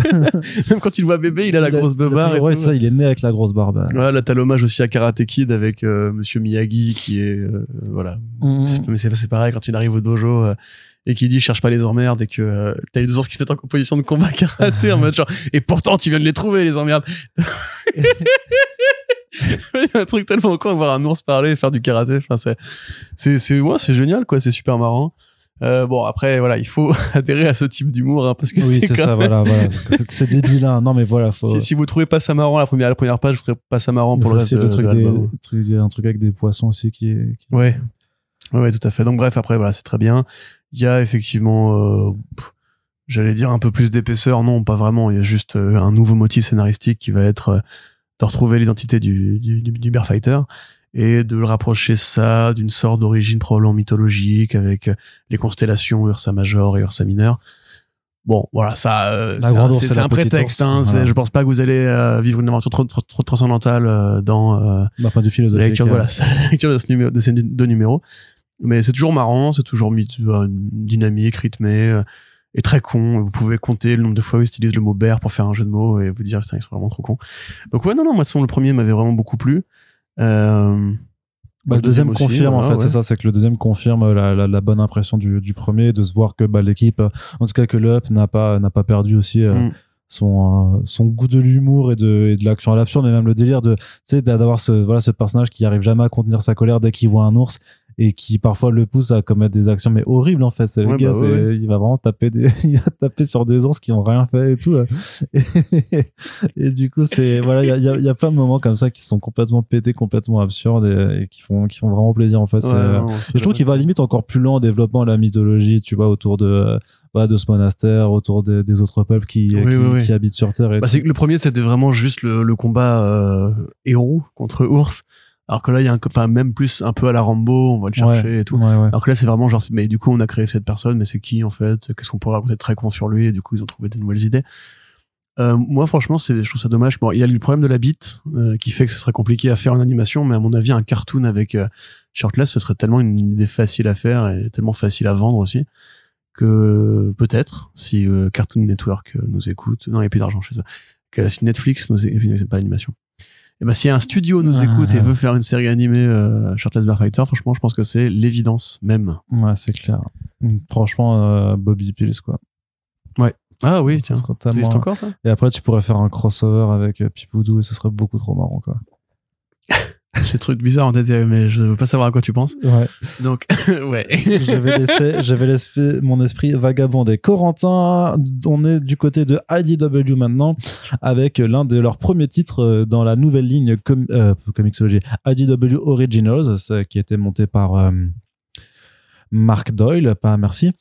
même quand il le voit bébé, il a la Il a- grosse toujours- ouais, tout. ça, il est né avec la grosse barbe. Voilà, là, t'as l'hommage aussi à Karate Kid avec euh, Monsieur Miyagi qui est, euh, voilà, Mhm. Mais c'est pareil quand il arrive au dojo euh, et qu'il dit cherche pas les emmerdes et que euh, t'as les deux ours qui se mettent en position de combat karaté en mode genre et pourtant tu viens de les trouver les emmerdes. Il y a un truc tellement con voir un ours parler et faire du karaté. Enfin c'est c'est c'est ouais c'est génial quoi c'est super marrant. Euh, bon, après, voilà, il faut adhérer à ce type d'humour, hein, parce que Oui, c'est ça, même- voilà, voilà. C'est- débile, hein. Non, mais voilà, faut. Si, si vous trouvez pas ça marrant la première, la première page, je ferai pas ça marrant pour Ça, le reste le truc de des, truc- il y a un truc avec des poissons aussi qui est. qui- Ouais. ouais, tout à fait. Donc bref, après, voilà, c'est très bien. Il y a effectivement, euh, j'allais dire un peu plus d'épaisseur. Non, pas vraiment. Il y a juste euh, un nouveau motif scénaristique qui va être de retrouver l'identité du, du, du, du Bear Fighter et de le rapprocher ça d'une sorte d'origine probablement mythologique avec euh, les constellations Ursa Major et Ursa Mineur. Bon, voilà, ça, euh, La c'est un- la prétexte. Hein, Voilà. Je pense pas que vous allez euh, vivre une aventure trop, trop, trop transcendantale euh, dans point de la lecture, voilà, la lecture de, ce numéro, de ces deux numéros. Mais c'est toujours marrant, c'est toujours mis dynamique, rythmé, euh, et très con. Vous pouvez compter le nombre de fois où ils utilisent le mot bear pour faire un jeu de mots et vous dire, putain, ils sont vraiment trop cons. Donc ouais, non, non, moi, façon, le premier m'avait vraiment beaucoup plu. Euh, Bah, le deuxième, aussi, confirme, en fait, ouais. c'est ça, c'est que le deuxième confirme la, la, la bonne impression du, du premier, de se voir que bah, l'équipe, euh, en tout cas que le Up n'a pas, n'a pas perdu aussi euh, Mm. son, euh, son goût de l'humour et de, et de l'action à l'absurde, mais même le délire de, d'avoir ce, voilà, ce personnage qui arrive jamais à contenir sa colère dès qu'il voit un ours et qui parfois le pousse à commettre des actions mais horribles en fait c'est le Ouais, gars bah, ouais, il va vraiment taper des il va taper sur des ours qui ont rien fait et tout euh. et, et du coup c'est voilà il y a, y, plein de moments comme ça qui sont complètement pétés complètement absurdes et, et qui font qui font vraiment plaisir en fait euh, non, je trouve qu'il va limite encore plus loin en développement de la mythologie, tu vois, autour de, euh, voilà, de ce monastère, autour des, des autres peuples qui, Oui, qui, oui, oui. qui habitent sur Terre. Et Bah, le premier, c'était vraiment juste le, le combat euh, héros contre ours. Alors que là, il y a un, enfin, même plus un peu à la Rambo, on va le chercher et tout. Ouais, ouais. Alors que là, c'est vraiment genre, mais du coup, on a créé cette personne, mais c'est qui en fait? Qu'est-ce qu'on pourrait raconter de très con sur lui? Et du coup, ils ont trouvé des nouvelles idées. Euh, moi, franchement, c'est, je trouve ça dommage. Bon, il y a le problème de la bite euh, qui fait que ce serait compliqué à faire en animation, mais à mon avis, un cartoon avec euh, Shirtless, ce serait tellement une idée facile à faire et tellement facile à vendre aussi que peut-être si euh, Cartoon Network euh, nous écoute, non, il n'y a plus d'argent chez eux, que si Netflix nous écoute, pas l'animation. Et ben si un studio nous écoute et veut faire une série animée euh, Shirtless Bear Fighter, franchement, je pense que c'est l'évidence même. Ouais, c'est clair. Mm, Franchement, euh, Bobby Pills, quoi. Ah oui, tiens. Ça tellement- encore ça? Et après, tu pourrais faire un crossover avec euh, Pipoudou et ce serait beaucoup trop marrant, quoi. Des trucs bizarres en tête, mais je veux pas savoir à quoi tu penses. Ouais. Donc, ouais. je vais laisser, je vais laisser mon esprit vagabonder. Corentin, on est du côté de IDW maintenant, avec l'un de leurs premiers titres euh, dans la nouvelle ligne com euh, Comixology, IDW Originals, ce qui a été monté par euh, Mark Doyle, pas merci.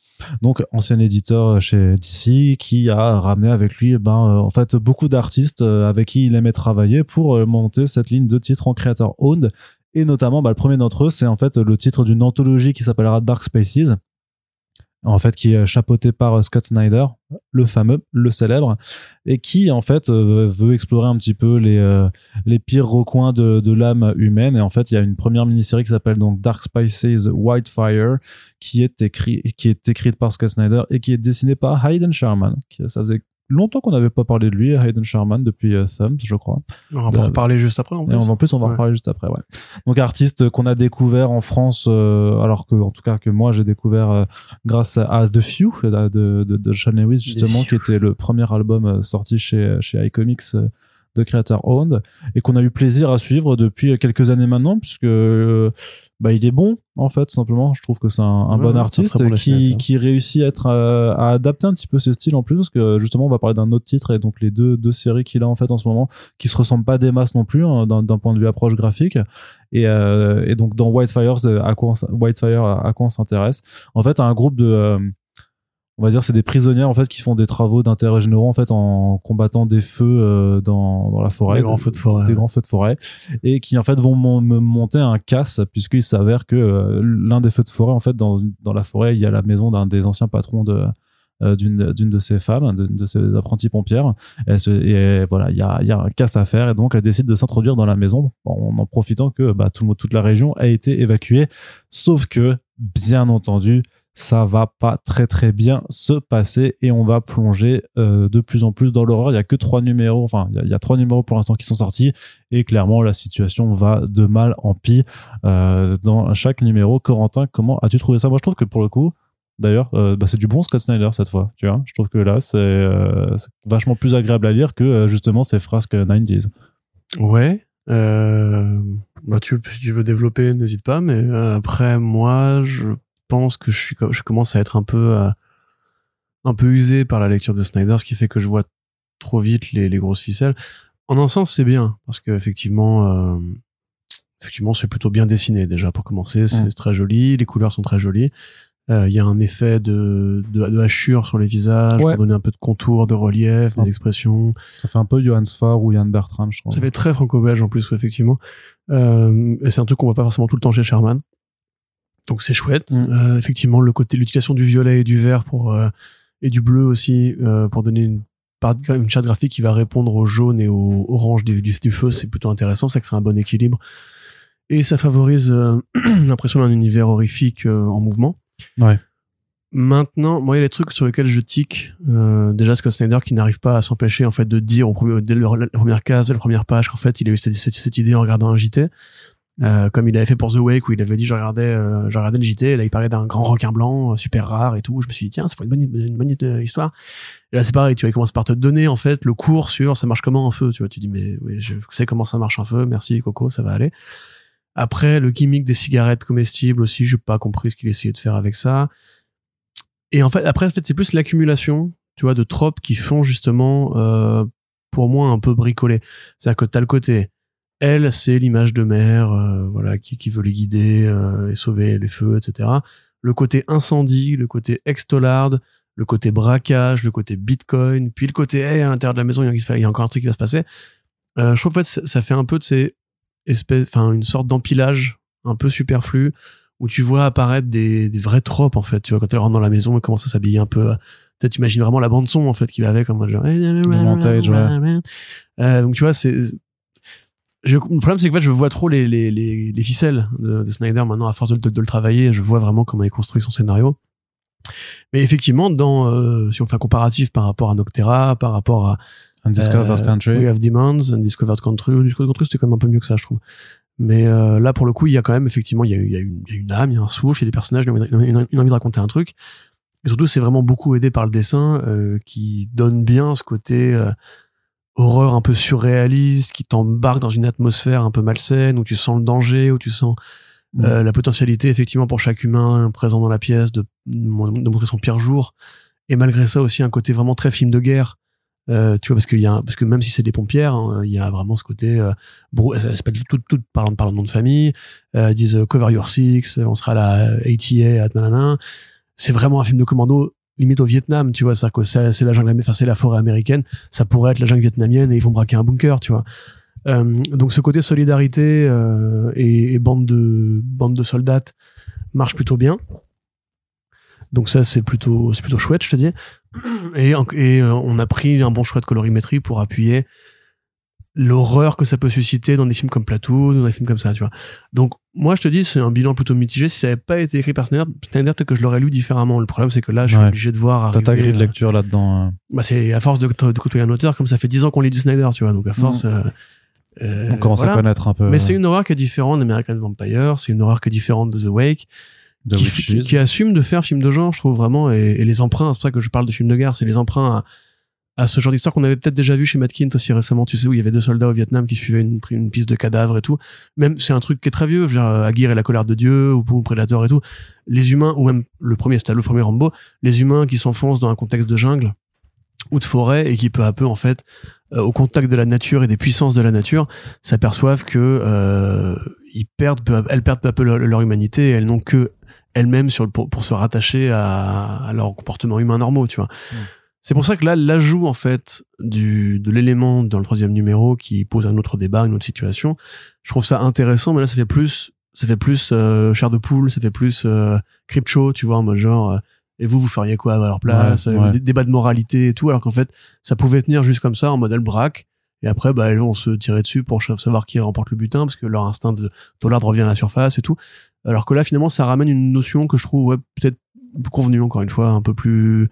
Donc, ancien éditeur chez DC, qui a ramené avec lui, ben, euh, en fait, beaucoup d'artistes euh, avec qui il aimait travailler pour euh, monter cette ligne de titres en creator owned. Et notamment, bah, le premier d'entre eux, c'est en fait le titre d'une anthologie qui s'appellera Dark Spaces, en fait, qui est chapeauté par euh, Scott Snyder, le fameux, le célèbre, et qui en fait euh, veut explorer un petit peu les euh, les pires recoins de, l'âme humaine. Et en fait, il y a une première mini-série qui s'appelle donc Dark Spaces Whitefire, qui est écrit qui est écrite par Scott Snyder et qui est dessinée par Hayden Sherman. Qui, ça faisait longtemps qu'on n'avait pas parlé de lui, Hayden Sherman, depuis euh, Thumbs, je crois. On va en reparler juste après. En Et plus. en plus, on va en Ouais. reparler juste après, ouais. Donc, artiste qu'on a découvert en France, euh, alors que, en tout cas, que moi, j'ai découvert euh, grâce à The Few de, de, de, de Sean Lewis, justement, qui était le premier album euh, sorti chez, chez iComics euh, de Creator Owned, et qu'on a eu plaisir à suivre depuis quelques années maintenant, puisque, euh, bah, il est bon, en fait, simplement. Je trouve que c'est un, un Ouais, bon un artiste bon qui, qui réussit à être, euh, à adapter un petit peu ses styles en plus, parce que, justement, on va parler d'un autre titre, et donc les deux, deux séries qu'il a, en fait, en ce moment, qui se ressemblent pas des masses non plus hein, d'un point de vue approche graphique. Et, euh, et donc dans Whitefire euh, à quoi on, Whitefire à quoi on s'intéresse. En fait à un groupe de on va dire c'est des prisonniers en fait qui font des travaux d'intérêt généraux en fait en combattant des feux euh, dans, dans la forêt. Des grands feux de forêt. des grands feux de forêt. Et qui en fait vont me monter un casse puisqu'il s'avère que euh, l'un des feux de forêt en fait dans, dans la forêt il y a la maison d'un des anciens patrons de euh, d'une d'une de ces femmes d'une de ces apprentis pompières se- et voilà il y a il y a un casse à faire et donc elle décide de s'introduire dans la maison en en profitant que bah, tout le monde- toute la région a été évacuée. Sauf que bien entendu ça va pas très très bien se passer et on va plonger euh, de plus en plus dans l'horreur. Il y a que trois numéros, enfin il y a, trois numéros pour l'instant qui sont sortis et clairement la situation va de mal en pis euh, dans chaque numéro. Corentin, comment as-tu trouvé ça? Moi je trouve que pour le coup, d'ailleurs, euh, bah, c'est du bon Scott Snyder cette fois. Tu vois, je trouve que là c'est vachement plus agréable à lire que justement ces frasques 90s. Ouais. Bah tu, si tu veux développer, n'hésite pas. Mais après, moi, je pense que je suis, je commence à être un peu, euh, un peu usé par la lecture de Snyder, ce qui fait que je vois trop vite les, les grosses ficelles. En un sens, c'est bien parce que effectivement, euh, effectivement, c'est plutôt bien dessiné déjà pour commencer. C'est très joli, les couleurs sont très jolies. Euh, Il y a un effet de, de, de hachure sur les visages Ouais. pour donner un peu de contour, de relief, des expressions. Ça fait un peu Johannes Farr ou Yann Bertrand, je trouve. Ça fait très franco-belge en plus, effectivement. Euh, et c'est un truc qu'on voit pas forcément tout le temps chez Sherman. Donc c'est chouette. Mm. Euh, effectivement, le côté, l'utilisation du violet et du vert pour euh, et du bleu aussi euh, pour donner une, une charte graphique qui va répondre au jaune et au orange du, du, du feu, c'est plutôt intéressant. Ça crée un bon équilibre et ça favorise euh, l'impression d'un univers horrifique euh, en mouvement. Ouais. Maintenant, moi, il y a des trucs sur lesquels je tic. Euh, déjà, Scott Snyder qui n'arrive pas à s'empêcher en fait de dire au premier, dès le- la première case, dès la première page, qu'en fait, il a eu cette, cette, cette idée en regardant un JT. Euh, comme il avait fait pour The Wake où il avait dit je regardais euh, je regardais le JT là il parlait d'un grand requin blanc euh, super rare et tout. Je me suis dit tiens ça fait une bonne, une bonne histoire. Et là c'est pareil tu vois il commence par te donner en fait le cours sur ça marche comment un feu tu vois. Tu dis mais oui je sais comment ça marche un feu. Merci Coco ça va aller. Après le gimmick des cigarettes comestibles aussi j'ai pas compris ce qu'il essayait de faire avec ça. Et en fait après en fait c'est plus l'accumulation tu vois de tropes qui font justement euh, pour moi un peu bricolé c'est à dire que t'as le côté elle, c'est l'image de mère, euh, voilà, qui, qui veut les guider euh, et sauver les feux, etc. Le côté incendie, le côté extolard, le côté braquage, le côté bitcoin, puis le côté hey, à l'intérieur de la maison, il y, a, il y a encore un truc qui va se passer. Euh, je trouve en fait ça fait un peu de ces espèces, enfin une sorte d'empilage un peu superflu où tu vois apparaître des, des vrais tropes en fait. Tu vois quand elle rentre dans la maison, elle commence à s'habiller un peu. Peut-être tu imagines vraiment la bande son en fait qui va avec mode genre. Montage, ouais. Euh, donc tu vois c'est je, le problème, c'est que en fait, je vois trop les, les, les, les ficelles de, de, Snyder maintenant, à force de, de, de, le travailler, je vois vraiment comment il construit son scénario. Mais effectivement, dans, euh, si on fait un comparatif par rapport à Noctera, par rapport à Undiscovered euh, Country, We Have Demands, Undiscovered Country, Undiscovered Country, c'était quand même un peu mieux que ça, je trouve. Mais euh, là, pour le coup, il y a quand même, effectivement, il y a, il y a, une, il y a une âme, il y a un souffle, il y a des personnages, une, une, une envie de raconter un truc. Et surtout, c'est vraiment beaucoup aidé par le dessin, euh, qui donne bien ce côté euh, horreur un peu surréaliste qui t'embarque dans une atmosphère un peu malsaine où tu sens le danger où tu sens Mm. euh, la potentialité effectivement pour chaque humain présent dans la pièce de, de montrer son pire jour et malgré ça aussi un côté vraiment très film de guerre euh, tu vois parce qu'il y a parce que même si c'est des pompières hein, il y a vraiment ce côté euh, brou- ça s'appelle tout tout parlant parlant de nom de famille euh, ils disent euh, cover your six on sera là ATA à nanana. c'est vraiment un film de commando limite au Vietnam, tu vois, c'est que c'est la jungle, enfin c'est la forêt américaine, ça pourrait être la jungle vietnamienne et ils vont braquer un bunker, tu vois. Euh, donc ce côté solidarité euh, et, bande de bande de soldats marche plutôt bien. Donc ça c'est plutôt c'est plutôt chouette, je te dis. Et, et euh, on a pris un bon choix de colorimétrie pour appuyer l'horreur que ça peut susciter dans des films comme Platoon, dans des films comme ça, tu vois. Donc moi je te dis c'est un bilan plutôt mitigé. Si ça n'avait pas été écrit par Snyder, Snyder peut-être que je l'aurais lu différemment. Le problème c'est que là je suis Ouais. obligé de voir. T'as ta grille de euh, lecture là-dedans. euh. bah c'est à force de, de côtoyer un auteur, comme ça fait 10 ans qu'on lit du Snyder, tu vois, donc à force. euh, euh, On commence voilà. à connaître un peu Mais euh, c'est une horreur qui est différente d'American Vampire, c'est une horreur qui est différente de The Wake, de qui, qui, qui assume de faire film de genre, je trouve vraiment, et, et les emprunts, c'est pour ça que je parle de film de guerre, c'est les emprunts à, à ce genre d'histoire qu'on avait peut-être déjà vu chez Matt Kint aussi récemment, tu sais, où il y avait deux soldats au Vietnam qui suivaient une, une piste de cadavres et tout. Même, c'est un truc qui est très vieux, je euh, Aguirre et la colère de Dieu, ou, Predator et tout. Les humains, ou même le premier, c'était le premier Rambo, les humains qui s'enfoncent dans un contexte de jungle ou de forêt et qui peu à peu, en fait, euh, au contact de la nature et des puissances de la nature, s'aperçoivent que euh, ils perdent elles perdent peu à peu leur, humanité elles n'ont que elles-mêmes pour, se rattacher à, à leur comportement humain normaux tu vois c'est pour ça que là l'ajout en fait du de l'élément dans le troisième numéro qui pose un autre débat une autre situation je trouve ça intéressant mais là ça fait plus ça fait plus euh, chair de poule ça fait plus euh, crypt show tu vois en mode genre euh, et vous vous feriez quoi à leur place Ouais, euh, ouais. des débats de moralité et tout alors qu'en fait ça pouvait tenir juste comme ça en mode elle braque et après, bah, elles vont se tirer dessus pour savoir qui remporte le butin, parce que leur instinct de dollar revient à la surface et tout. Alors que là, finalement, ça ramène une notion que je trouve ouais, peut-être convenue, encore une fois, un peu plus...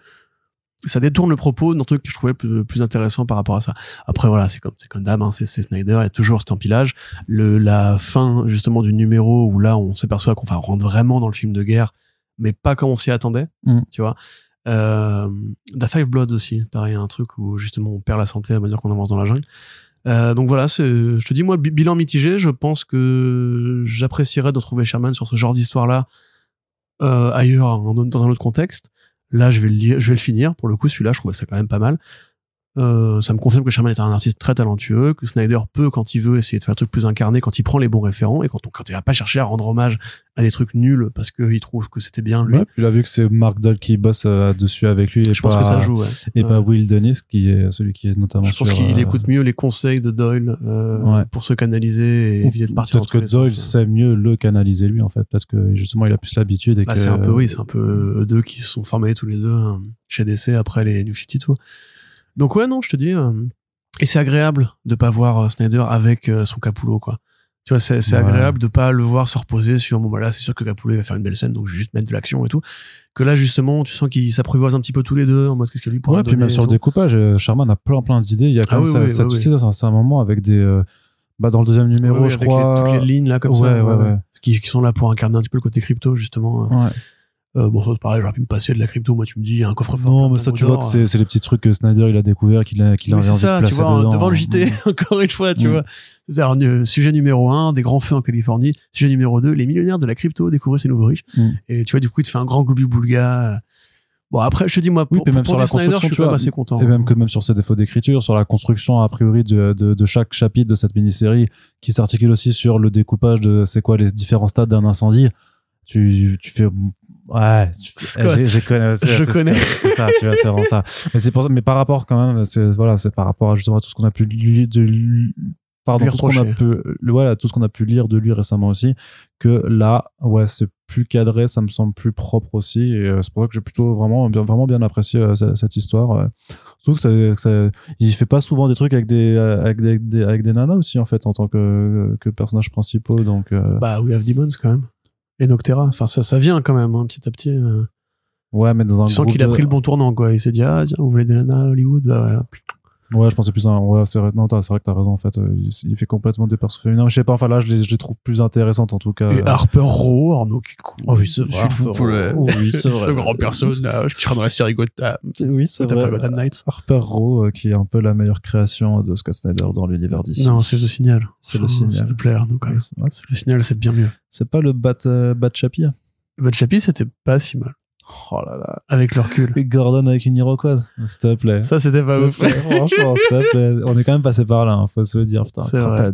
Ça détourne le propos d'un truc que je trouvais plus, plus intéressant par rapport à ça. Après, voilà, c'est comme, c'est comme d'hab, hein, c'est, Snyder, il y a toujours cet empilage. Le, la fin, justement, du numéro où là, on s'aperçoit qu'on va rentrer vraiment dans le film de guerre, mais pas comme on s'y attendait, Mm. tu vois. Euh, The Five Bloods aussi, pareil, un truc où justement on perd la santé à mesure qu'on avance dans la jungle. Euh, donc voilà, je te dis, moi, bi- bilan mitigé, je pense que j'apprécierais de retrouver Sherman sur ce genre d'histoire-là euh, ailleurs en- dans un autre contexte. Là, je vais le je vais le finir. Pour le coup, celui-là, je trouvais ça quand même pas mal. Euh, ça me confirme que Sherman est un artiste très talentueux, que Snyder peut, quand il veut, essayer de faire un truc plus incarné, quand il prend les bons référents et quand, on, quand il va pas chercher à rendre hommage à des trucs nuls parce qu'il trouve que c'était bien lui. Ouais, puis il a vu que c'est Mark Dahl qui bosse euh, dessus avec lui et je pense pas, que ça joue. Ouais. et pas Ouais. Will Dennis qui est celui qui est notamment Je pense qu'il euh, écoute mieux les conseils de Doyle euh, Ouais. pour se canaliser et ou éviter de partir Peut-être que les Doyle sens. sait mieux le canaliser lui en fait parce que justement il a plus l'habitude et Bah, que c'est un peu, oui, c'est un peu eux deux qui se sont formés tous les deux hein, chez DC après les New 52. Donc ouais, non, je te dis. euh, et c'est agréable de pas voir euh, Snyder avec euh, son Capullo, quoi. Tu vois, c'est Ouais. agréable de pas le voir se reposer sur, bon, bah là, c'est sûr que il va faire une belle scène, donc je vais juste mettre de l'action et tout. Que là, justement, tu sens qu'ils s'apprivoisent un petit peu tous les deux, en mode qu'est-ce que lui pourra Ouais, puis même sur le découpage, Sherman a plein plein d'idées. Il y a quand Ah même oui, ça, oui, ça- oui, tu sais, c'est un- moment avec des. euh, bah, dans le deuxième numéro, je avec crois. les- toutes les lignes là, comme ça. ouais, ouais. Qui, qui sont là pour incarner un petit peu le côté crypto, justement. Ouais. Euh, bon, ça, c'est pareil, j'aurais pu me passer de la crypto. Moi, tu me dis, il y a un coffre-fort. Non, mais ça, tu vois que c'est c'est les petits trucs que Snyder il a découvert, qu'il a, qu'il a c'est ça, tu vois, dedans. devant le JT, Mm. encore une fois, tu Mm. vois. Alors, euh, sujet numéro un, des grands feux en Californie. Sujet numéro deux, les millionnaires de la crypto découvrent ces nouveaux riches. Mm. Et tu vois, du coup, il te fait un grand gloubi-boulga. Bon, après, je te dis, moi, pour, Oui, même pour sur la Snyder, construction, je suis tu quand même vois, assez content. Et même que même sur ses défauts d'écriture, sur la construction a priori de, de, de chaque chapitre de cette mini-série, qui s'articule aussi sur le découpage de c'est quoi les différents stades d'un incendie. Tu, tu fais ouais, Scott. connu- c'est- Je connais. C'est ça, tu vois, c'est vraiment ça. Mais c'est pour ça, mais par rapport quand même, c'est voilà, c'est par rapport à justement à tout ce qu'on a pu lire de lui- pardon, Lui tout ce qu'on a pu voilà, tout ce qu'on a pu lire de lui récemment aussi que là, ouais, c'est plus cadré, ça me semble plus propre aussi et euh, c'est pour ça que j'ai plutôt vraiment bien vraiment bien apprécié euh, cette, cette histoire. euh. Surtout que ça, ça- il fait pas souvent des trucs avec des euh, avec des, avec des, avec des nanas aussi en fait en tant que que personnages principaux donc euh, Bah, We Have Demons, quand même. Et Noctera. Enfin, ça, ça vient quand même, hein, petit à petit. euh. ouais, mais dans un Tu sens qu'il a pris le bon tournant, quoi. Il s'est dit, ah, tiens, vous voulez des nanas à Hollywood? Bah, ouais. Ouais, je pensais plus à un. Ouais, c'est vrai. Non, t'as- c'est vrai que t'as raison, en fait. Euh, Il, il fait complètement des persos féminins. Je sais pas, enfin là, je les, je les trouve plus intéressantes, en tout cas. Et Euh, Harper Row, Arnaud Kikou. Oh oui, c'est vrai. Harper. Row. Oui, c'est vrai. Ce grand personnage qui dans la série Gotham. Oui, c'est T'as vrai. pas Gotham Knights? Harper Row, euh, qui est un peu la meilleure création de Scott Snyder dans l'univers d'ici. Non, c'est le signal. C'est le Enfin, signal. S'il te plaît, Arnaud, quand Ouais, même. c'est ouais, C'est le signal, c'est bien mieux. c'est pas le Bat, euh, Bat Chappie Bad Chappie, c'était pas si mal. Oh là là. Avec le recul. Et Gordon avec une Iroquoise. S'il te plaît. Ça, c'était pas ouf. Franchement, s'il te plaît. On est quand même passé par là, hein, faut se le dire. Putain, C'est vrai.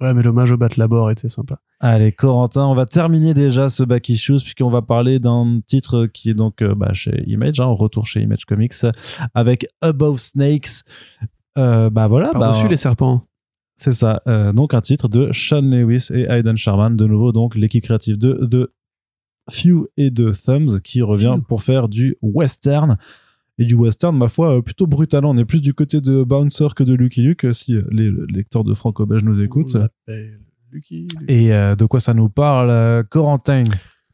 Ouais, mais l'hommage au Bat Labor était sympa. Allez, Corentin, on va terminer déjà ce Back Issues puisqu'on va parler d'un titre qui est donc euh, bah, chez Image, hein, retour chez Image Comics, avec Above Snakes. Euh, bah voilà, bah, Par-dessus les serpents. c'est ça. Euh, donc un titre de Sean Lewis et Aidan Sherman, de nouveau donc l'équipe créative de The Few et de Thumbs qui revient Few. pour faire du western. Et du western, ma foi, euh, plutôt brutal. On est plus du côté de Bouncer que de Lucky Luke, euh, si les lecteurs de franco-belge nous écoutent. Lucky. Et euh, de quoi ça nous parle, Corentin?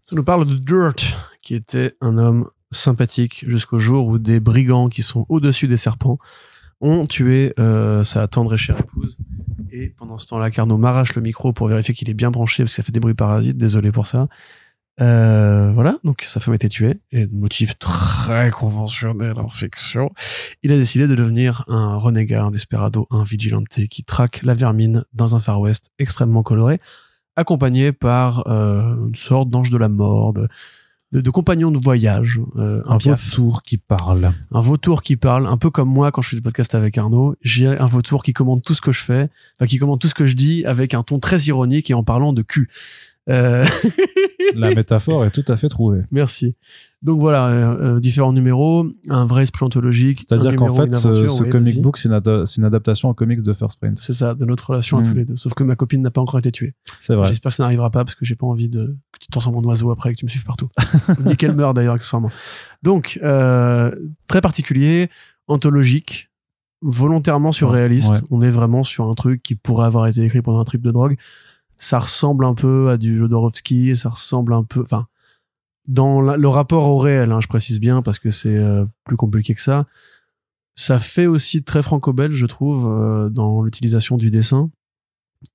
Ça nous parle de Dirt, qui était un homme sympathique jusqu'au jour où des brigands qui sont au-dessus des serpents ont tué euh, sa tendre et chère épouse. Et pendant ce temps-là, Carnot m'arrache le micro pour vérifier qu'il est bien branché parce que ça fait des bruits parasites. Désolé pour ça. Euh, voilà, donc sa femme a été tuée et motif très conventionnel en fiction. Il a décidé de devenir un renégat, un desperado, un vigilante qui traque la vermine dans un Far West extrêmement coloré, accompagné par euh, une sorte d'ange de la mort, de, de, de compagnon de voyage, euh, un, vautour qui parle. un vautour qui parle, un peu comme moi quand je fais des podcasts avec Arnaud. J'ai un vautour qui commande tout ce que je fais, enfin qui commande tout ce que je dis avec un ton très ironique et en parlant de cul. Euh, La métaphore est tout à fait trouvée. Merci. Donc voilà, euh, euh, différents numéros, un vrai esprit ontologique. C'est-à-dire qu'en fait, ce, aventure, ce oui, comic book, c'est une, adaptation en comics de First Print. C'est ça, de notre relation à Mm. tous les deux. Sauf que ma copine n'a pas encore été tuée. C'est vrai. J'espère que ça n'arrivera pas parce que j'ai pas envie de que tu te transformes en oiseau après et que tu me suives partout. Ni qu'elle meure d'ailleurs accessoirement. Donc, euh, très particulier, anthologique, volontairement surréaliste. Ouais. On est vraiment sur un truc qui pourrait avoir été écrit pendant un trip de drogue. Ça ressemble un peu à du Jodorowsky, ça ressemble un peu, enfin, dans le rapport au réel, hein, je précise bien parce que c'est euh, plus compliqué que ça. Ça fait aussi très franco-belge, je trouve, euh, dans l'utilisation du dessin.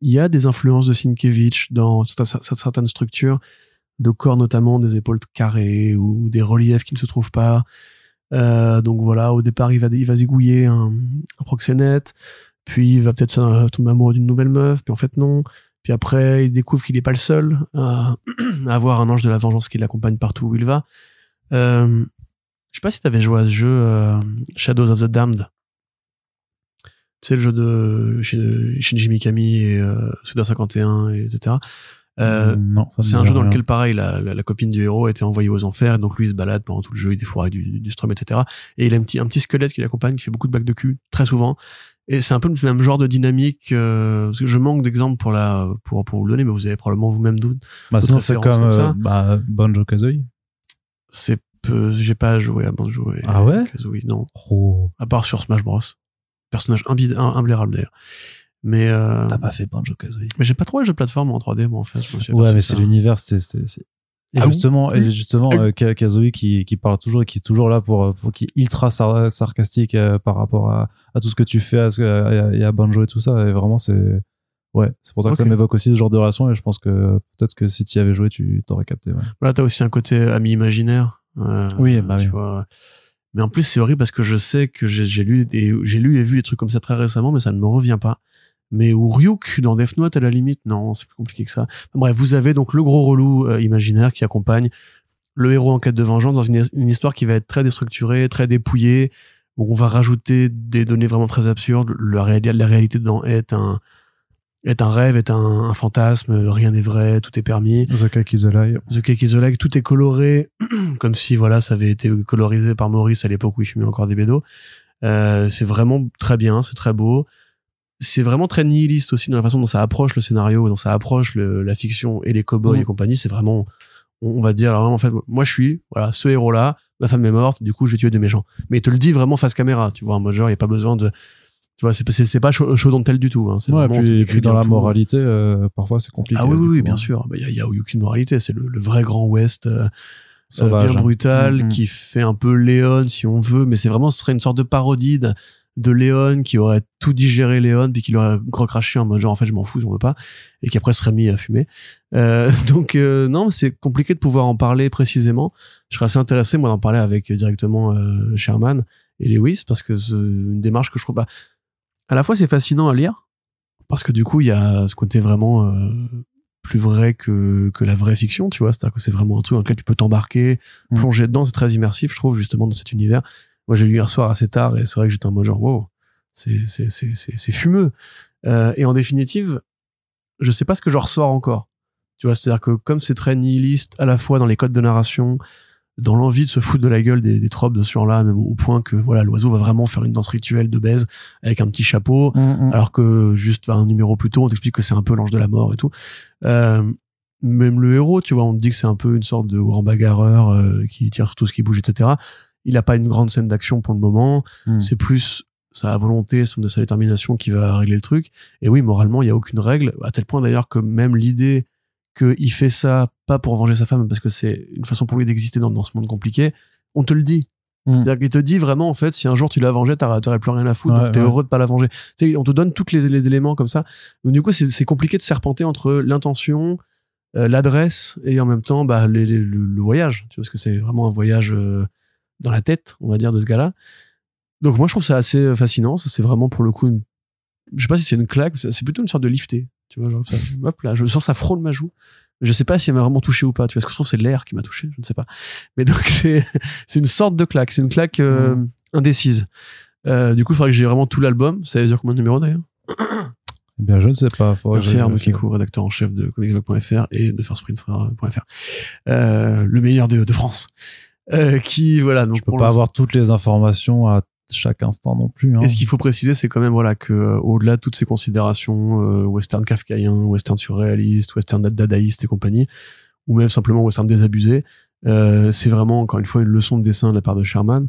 Il y a des influences de Sienkiewicz dans cer- cer- certaines structures, de corps notamment, des épaules carrées ou des reliefs qui ne se trouvent pas. Euh, donc voilà, au départ, il va, il zigouiller un, un proxénète, puis il va peut-être tomber amoureux d'une nouvelle meuf, puis en fait non. Puis après, il découvre qu'il n'est pas le seul à, à avoir un ange de la vengeance qui l'accompagne partout où il va. Euh, je sais pas si t'avais joué à ce jeu euh, Shadows of the Damned. C'est le jeu de Shin- Shinji Mikami et euh, Suda 51 et etc. Euh, non, ça me c'est un jeu dans rien. lequel, pareil, la, la, la copine du héros a été envoyée aux enfers, et donc lui il se balade pendant tout le jeu, il défouraille du, du strum, etc. Et il a un petit, un petit squelette qui l'accompagne, qui fait beaucoup de bacs de cul, très souvent. Et c'est un peu le même genre de dynamique, euh, parce que je manque d'exemples pour la, pour, pour vous donner, mais vous avez probablement vous-même d'autres. Bah, sinon, c'est comme, comme ça. euh, bah, Banjo Kazooie. C'est peu, j'ai pas joué à Banjo et Ah ouais? Kazooie, non. Oh, À part sur Smash Bros. Personnage imbi- im- imblairable d'ailleurs. Mais, euh, t'as pas fait Banjo Kazooie. mais j'ai pas trop les jeux de plateforme en 3D, moi, en fait. Je me suis Ouais, mais c'est l'univers, c'est- Et Ah justement, et justement, Ah. euh, Ka- Kazooie qui, qui parle toujours et qui est toujours là pour, pour qui est ultra sar- sarcastique euh, par rapport à, à tout ce que tu fais à, ce- à- et à Banjo et tout ça. Et vraiment, c'est, ouais, c'est pour ça que ça m'évoque aussi ce genre de relation. Et je pense que peut-être que si tu y avais joué, tu t'aurais capté. Ouais. Voilà, t'as aussi un côté ami imaginaire. euh, Oui, bah tu oui. vois. Mais en plus, c'est horrible parce que je sais que j'ai lu j'ai lu et vu des trucs comme ça très récemment, mais ça ne me revient pas. Mais ou Ryuk dans Death Note, à la limite, non, c'est plus compliqué que ça. Bref, vous avez donc le gros relou euh, imaginaire qui accompagne le héros en quête de vengeance dans une, une histoire qui va être très déstructurée, très dépouillée, où on va rajouter des données vraiment très absurdes. La, réalité la réalité dedans est un, est un rêve, est un, un fantasme, rien n'est vrai, tout est permis. The Cake is a Lie. The Cake is a Lie, tout est coloré, comme si voilà, ça avait été colorisé par Maurice à l'époque où il fumait encore des bédos. Euh, c'est vraiment très bien, c'est très beau. C'est vraiment très nihiliste aussi dans la façon dont ça approche le scénario, dont ça approche le- la fiction et les cowboys Mhm. et compagnie. C'est vraiment, on va dire, alors, en fait, moi je suis, voilà, ce héros-là, ma femme est morte, du coup je vais tuer des méchants. Mais il te le dit vraiment face caméra, tu vois, en mode genre, il n'y a pas besoin de, tu vois, c'est pas- chaud, chaud tel du tout. Hein. C'est Ouais, puis, puis dans bien la tout. moralité, euh, parfois c'est compliqué. Ah oui, oui, oui, coup, bien hein. sûr. Il y, a, aucune moralité. C'est le, le vrai grand Ouest euh, Sauvage, euh, bien hein. brutal Mhm. qui fait un peu Léon si on veut, mais c'est vraiment ce serait une sorte de parodie de, Léon qui aurait tout digéré Léon puis qui l'aurait recraché en mode genre en fait je m'en fous, j'en veux pas et qui après serait mis à fumer. Euh, donc euh, non, c'est compliqué de pouvoir en parler précisément. Je serais assez intéressé moi d'en parler avec euh, directement euh, Sherman et Lewis parce que c'est une démarche que je trouve pas. À la fois c'est fascinant à lire parce que du coup il y a ce côté vraiment euh, plus vrai que, que la vraie fiction, tu vois. C'est-à-dire que c'est vraiment un truc dans lequel tu peux t'embarquer, Mm. plonger dedans. C'est très immersif, je trouve, justement, dans cet univers. Moi, j'ai lu hier soir assez tard et c'est vrai que j'étais en mode genre, wow, c'est, fumeux. Euh, et en définitive, je sais pas ce que je ressors encore. Tu vois, c'est-à-dire que comme c'est très nihiliste, à la fois dans les codes de narration, dans l'envie de se foutre de la gueule des, des tropes de ce genre-là, même au point que, voilà, l'oiseau va vraiment faire une danse rituelle de baise avec un petit chapeau, Mhm, mhm. alors que juste un numéro plus tôt on t'explique que c'est un peu l'ange de la mort et tout euh, même le héros tu vois on te dit que c'est un peu une sorte de grand bagarreur euh, qui tire sur tout ce qui bouge etc il a pas une grande scène d'action pour le moment Mhm. c'est plus sa volonté son de sa détermination qui va régler le truc et oui moralement il y a aucune règle à tel point d'ailleurs que même l'idée qu'il fait ça pas pour venger sa femme parce que c'est une façon pour lui d'exister dans, dans ce monde compliqué on te le dit Mm. c'est-à-dire qu'il te dit vraiment, en fait, si un jour tu la vengeais, t'aurais plus rien à foutre, Ouais, donc t'es ouais. heureux de pas la venger. On te donne tous les, les éléments comme ça. Donc, du coup, c'est c'est compliqué de serpenter entre l'intention, euh, l'adresse et en même temps, bah, les- les- le, le voyage. Tu vois, parce que c'est vraiment un voyage euh, dans la tête, on va dire, de ce gars-là. Donc, moi, je trouve ça assez euh, fascinant. Ça, c'est vraiment pour le coup une, je sais pas si c'est une claque, c'est plutôt une sorte de lifté. Tu vois, genre, ça, hop là, je sens que ça frôle ma joue. Je sais pas si elle m'a vraiment touché ou pas. Tu vois, ce que je trouve, c'est l'air qui m'a touché. Je ne sais pas. Mais donc, c'est, c'est une sorte de claque. C'est une claque euh, indécise. Euh, du coup, il faudrait que j'ai vraiment tout l'album. Ça veut dire combien de numéros d'ailleurs Eh bien, je ne sais pas. Merci Arnaud Kikou, rédacteur en chef de comicsblog.fr et de firstprint.fr. Euh, le meilleur de, de France. Euh, qui, voilà. Donc, Je peux pas avoir toutes les informations à chaque instant non plus. Hein. Et ce qu'il faut préciser, c'est quand même voilà que euh, au-delà de toutes ces considérations euh, western kafkaïen, western surréaliste, western dadaïste et compagnie, ou même simplement western désabusé, euh, c'est vraiment encore une fois une leçon de dessin de la part de Sherman.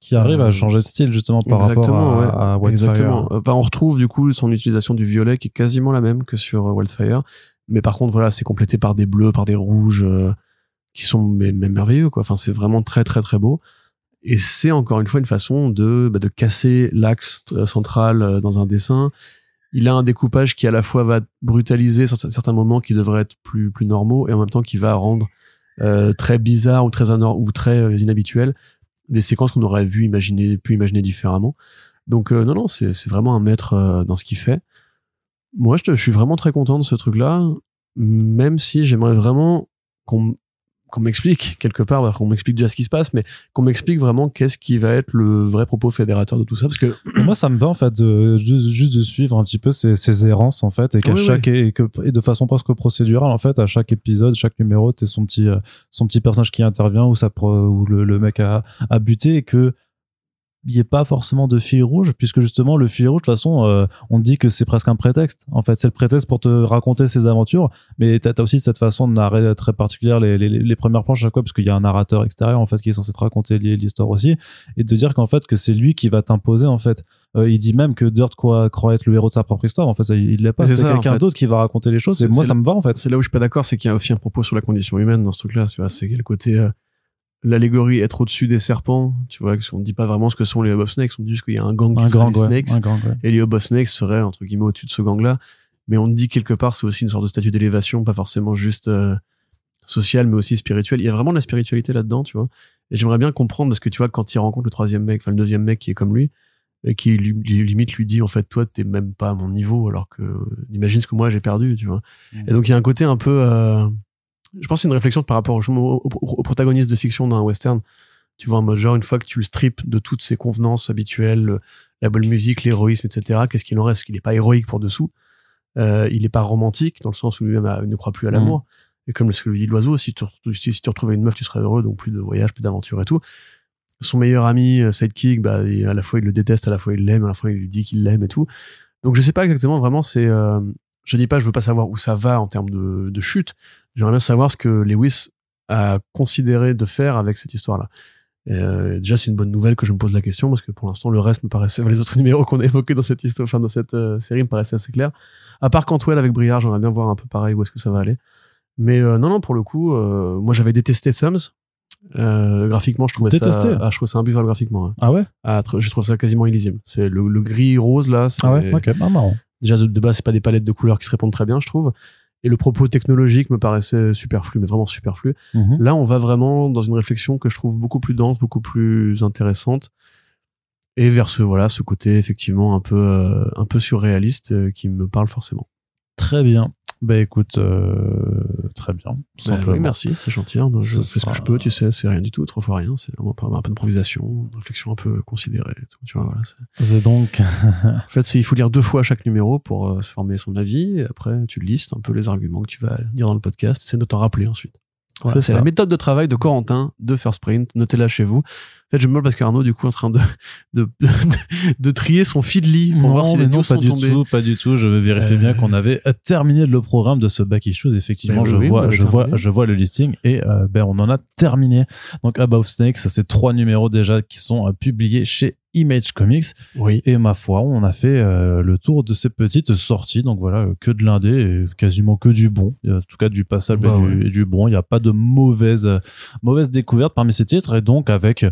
Qui arrive Euh, à changer de style justement par Exactement, rapport ouais. à, Wildfire. Exactement. Enfin, on retrouve du coup son utilisation du violet qui est quasiment la même que sur euh, Wildfire, mais par contre voilà, c'est complété par des bleus, par des rouges euh, qui sont mais merveilleux quoi. Enfin, c'est vraiment très très très beau. Et c'est encore une fois une façon de bah, de casser l'axe euh, central euh, dans un dessin. Il a un découpage qui à la fois va brutaliser cer- certains moments qui devraient être plus plus normaux et en même temps qui va rendre euh, très bizarre ou très anor- ou très inhabituel des séquences qu'on aurait vu imaginer pu imaginer différemment. Donc non non, c'est c'est vraiment un maître dans ce qu'il fait. moi, je, suis vraiment très content de ce truc-là, même si j'aimerais vraiment qu'on qu'on m'explique quelque part, alors qu'on m'explique déjà ce qui se passe, mais qu'on m'explique vraiment qu'est-ce qui va être le vrai propos fédérateur de tout ça, parce que Moi, ça me va en fait de, juste, juste de suivre un petit peu ces, ces errances en fait, et qu'à Oui, chaque et, que, et de façon presque procédurale en fait, à chaque épisode, chaque numéro, t'es son petit euh, son petit personnage qui intervient ou ça pro- ou le, le mec a, a buté et que il n'y ait pas forcément de fil rouge puisque justement le fil rouge de toute façon euh, on dit que c'est presque un prétexte. En fait c'est le prétexte pour te raconter ses aventures. Mais t'as as aussi cette façon de narrer très particulière les, les, les premières planches à chaque fois parce qu'il y a un narrateur extérieur en fait qui est censé te raconter l'histoire aussi. Et de dire qu'en fait que c'est lui qui va t'imposer en fait. Euh, il dit même que Dirt croit, croit être le héros de sa propre histoire. En fait ça, il l'est pas. C'est en quelqu'un fait. d'autre qui va raconter les choses. Et moi ça me va en fait. c'est là où je suis pas d'accord, c'est qu'il y a aussi un propos sur la condition humaine dans ce truc-là, tu vois, c'est le côté euh, l'allégorie être au-dessus des serpents, tu vois, qu'on ne dit pas vraiment ce que sont les Hub of Snakes, on dit juste qu'il y a un gang qui un serait grand les ouais, Snakes, un grand ouais. et les Hub of Snakes seraient entre guillemets au-dessus de ce gang-là, mais on dit quelque part c'est aussi une sorte de statut d'élévation, pas forcément juste euh, social, mais aussi spirituel. Il y a vraiment de la spiritualité là-dedans, tu vois. Et j'aimerais bien comprendre parce que tu vois quand il rencontre le troisième mec, enfin le deuxième mec qui est comme lui, et qui lui, limite lui dit en fait toi t'es même pas à mon niveau alors que imagine ce que moi j'ai perdu, tu vois. Mm. Et donc il y a un côté un peu, euh, je pense que c'est une réflexion par rapport au, au, protagoniste de fiction d'un western. Tu vois en mode genre une fois que tu le strips de toutes ses convenances habituelles, le- la bonne musique, l'héroïsme, etc. Qu'est-ce qu'il en reste Parce qu'il n'est pas héroïque pour dessous. Euh, il n'est pas romantique dans le sens où lui-même a- ne croit plus à l'amour. Et comme ce que lui dit l'oiseau, si tu, si, si tu retrouvais une meuf, tu serais heureux, donc plus de voyage, plus d'aventure et tout. Son meilleur ami, euh, sidekick, bah, il- à la fois il le déteste, à la fois il l'aime, à la fois il lui dit qu'il l'aime et tout. Donc je sais pas exactement, vraiment, c'est. euh, je dis pas, je veux pas savoir où ça va en termes de, de chute. J'aimerais bien savoir ce que Lewis a considéré de faire avec cette histoire-là. Euh, déjà, c'est une bonne nouvelle que je me pose la question parce que pour l'instant, le reste me paraissait, les autres numéros qu'on a évoqués dans cette histoire, enfin dans cette euh, série me paraissaient assez clairs. À part Cantwell avec Briard, j'aimerais bien voir un peu pareil où est-ce que ça va aller. Mais euh, non, non, pour le coup, moi j'avais détesté Thumbs. Graphiquement, je trouvais Détesté? Ça, ah, je trouvais ça imbuvable graphiquement. hein. ah ouais? Ah, je trouve ça quasiment illisible. C'est le, le gris rose là. ah ouais? ok ah, marrant Déjà de, base, c'est pas des palettes de couleurs qui se répondent très bien, je trouve. Et le propos technologique me paraissait superflu, mais vraiment superflu. Mhm. Là, on va vraiment dans une réflexion que je trouve beaucoup plus dense, beaucoup plus intéressante, et vers ce voilà, ce côté effectivement un peu euh, un peu surréaliste euh, qui me parle forcément. très bien bah écoute euh, très bien Bah, oui, merci, c'est gentil. hein. Donc, je Ce fais ce que je peux, tu sais, c'est rien du tout, trois fois rien. C'est vraiment pas- un peu d'improvisation, une réflexion un peu considérée. et tout, tu vois, voilà, c'est- donc En fait, il faut lire deux fois chaque numéro pour euh, se former son avis. Et après, tu listes un peu les arguments que tu vas dire dans le podcast. C'est de t'en rappeler ensuite. Voilà, C'est la méthode de travail de Corentin de First Print. Notez-la chez vous. En fait, je me moque parce qu'Arnaud, du coup, est en train de, de, de, de trier son feedly pour non, voir si les news pas sont du tombées. tout, pas du tout. Je vérifie Euh, bien qu'on avait euh, terminé le programme de ce back issues. Effectivement, Ben je oui, vois, je vois, je vois le listing et euh, ben on en a terminé. Donc Above Snakes, ça c'est trois numéros déjà qui sont euh, publiés chez Image Comics Oui. et ma foi, on a fait euh, le tour de ces petites sorties. Donc voilà, euh, que de l'indé et quasiment que du bon. En tout cas, du passable Bah et, ouais. du, et du bon. Il n'y a pas de mauvaise euh, mauvaise découverte parmi ces titres et donc avec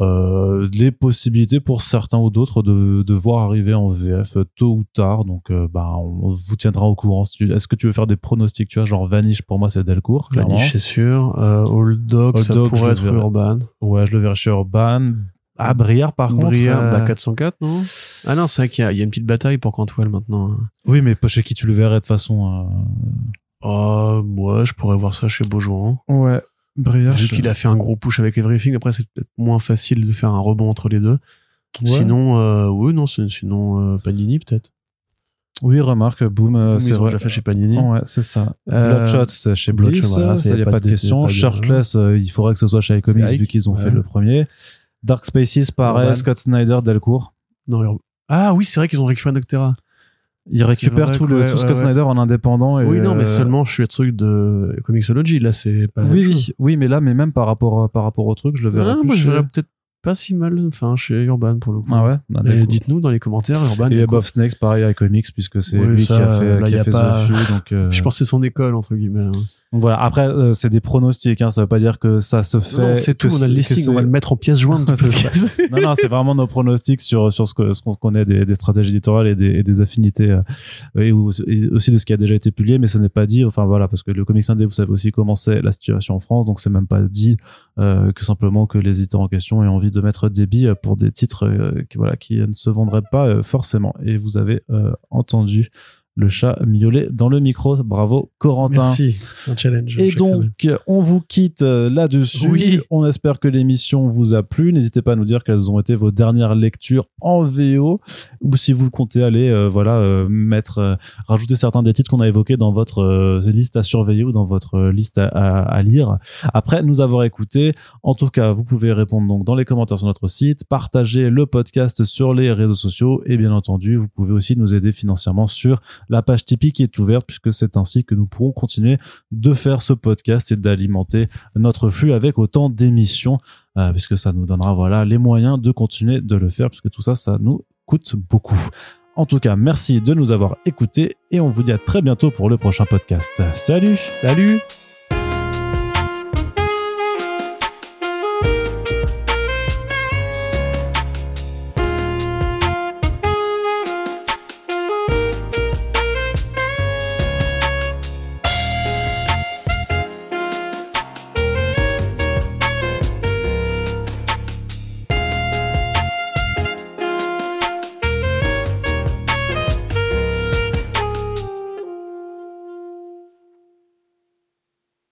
euh, les possibilités pour certains ou d'autres de, de voir arriver en VF tôt ou tard. Donc, euh, bah, on vous tiendra au courant. Est-ce que tu veux faire des pronostics Tu vois, genre Vanish pour moi c'est Delcourt. Vanish, c'est sûr. Euh, Old Dog, Old ça Dog, pourrait être. Urban. Ouais, je le verrai chez Urban. Ah, Briard par contre. Briard, euh, bah, 404, non? Ah non, c'est vrai qu'il y, a- il y a une petite bataille pour Cantwell maintenant. hein. Oui, mais pas chez qui tu le verrais de toute façon. Oh, moi, je pourrais voir ça chez Beaujouan. euh. Ouais. Briard. Vu qu'il a fait un gros push avec Everything, après c'est peut-être moins facile de faire un rebond entre les deux. Ouais. Sinon, euh, oui, non, sinon euh, Panini peut-être. Oui, remarque, boom, euh, c'est vrai. déjà fait chez Panini. Ouais, c'est ça. Euh, Bloodshot, c'est chez Bloodshot, voilà, il n'y a pas de question. de- Shirtless, euh, il faudrait que ce soit chez iComics C'est vu qu'ils ont ouais. fait le premier. Dark Spaces, pareil, Urban. Scott Snyder, Delcourt. Non, Ur- ah oui, c'est vrai qu'ils ont récupéré Noctera. Il récupère vrai tout, le, ouais, tout Scott ouais, ouais. Snyder en indépendant. Et Oui, non, mais euh, seulement je suis le truc de Comixology. Là, c'est pas la Oui, oui, chose. oui, mais là, mais même par rapport, par rapport au truc, je le verrais Ah, plus moi, je chez- verrais peut-être pas si mal enfin, chez Urban pour le coup. Ah ouais? Bah, dites-nous dans les commentaires, Urban. Et. Above Snakes, pareil, iComics, puisque c'est Oui, lui ça, qui a fait, là, qui y a a fait pas- The Few, donc, euh, Je pense que c'est son école, entre guillemets. hein. donc voilà. Après, euh, c'est des pronostics, hein, ça veut pas dire que ça se fait. C'est tout, on a le listing, on va le mettre en pièce jointe. du C'est ça. podcast. non, non, c'est vraiment nos pronostics sur, sur ce que- ce qu'on connaît des, des stratégies éditoriales et des, et des affinités, euh, et, ou- et aussi de ce qui a déjà été publié, mais ce n'est pas dit, enfin voilà, parce que le comics indé, vous savez aussi comment c'est la situation en France, donc c'est même pas dit euh, que simplement que les éditeurs en question aient envie de mettre des billes pour des titres euh, qui, voilà, qui ne se vendraient pas euh, forcément. Et vous avez euh, entendu le chat miaulé dans le micro. Bravo, Corentin. Merci, c'est un challenge. Et donc, semaine. on vous quitte euh, là-dessus. Oui. On espère que l'émission vous a plu. N'hésitez pas à nous dire quelles ont été vos dernières lectures en VO ou si vous comptez aller, euh, voilà, euh, mettre, euh, rajouter certains des titres qu'on a évoqués dans votre liste à surveiller ou dans votre liste à, à- à lire. Après nous avoir écoutés, en tout cas, vous pouvez répondre donc dans les commentaires sur notre site, partager le podcast sur les réseaux sociaux et bien entendu, vous pouvez aussi nous aider financièrement sur la page Tipeee qui est ouverte puisque c'est ainsi que nous pourrons continuer de faire ce podcast et d'alimenter notre flux avec autant d'émissions euh, puisque ça nous donnera voilà les moyens de continuer de le faire puisque tout ça ça nous coûte beaucoup. En tout cas, merci de nous avoir écoutés et on vous dit à très bientôt pour le prochain podcast. Salut Salut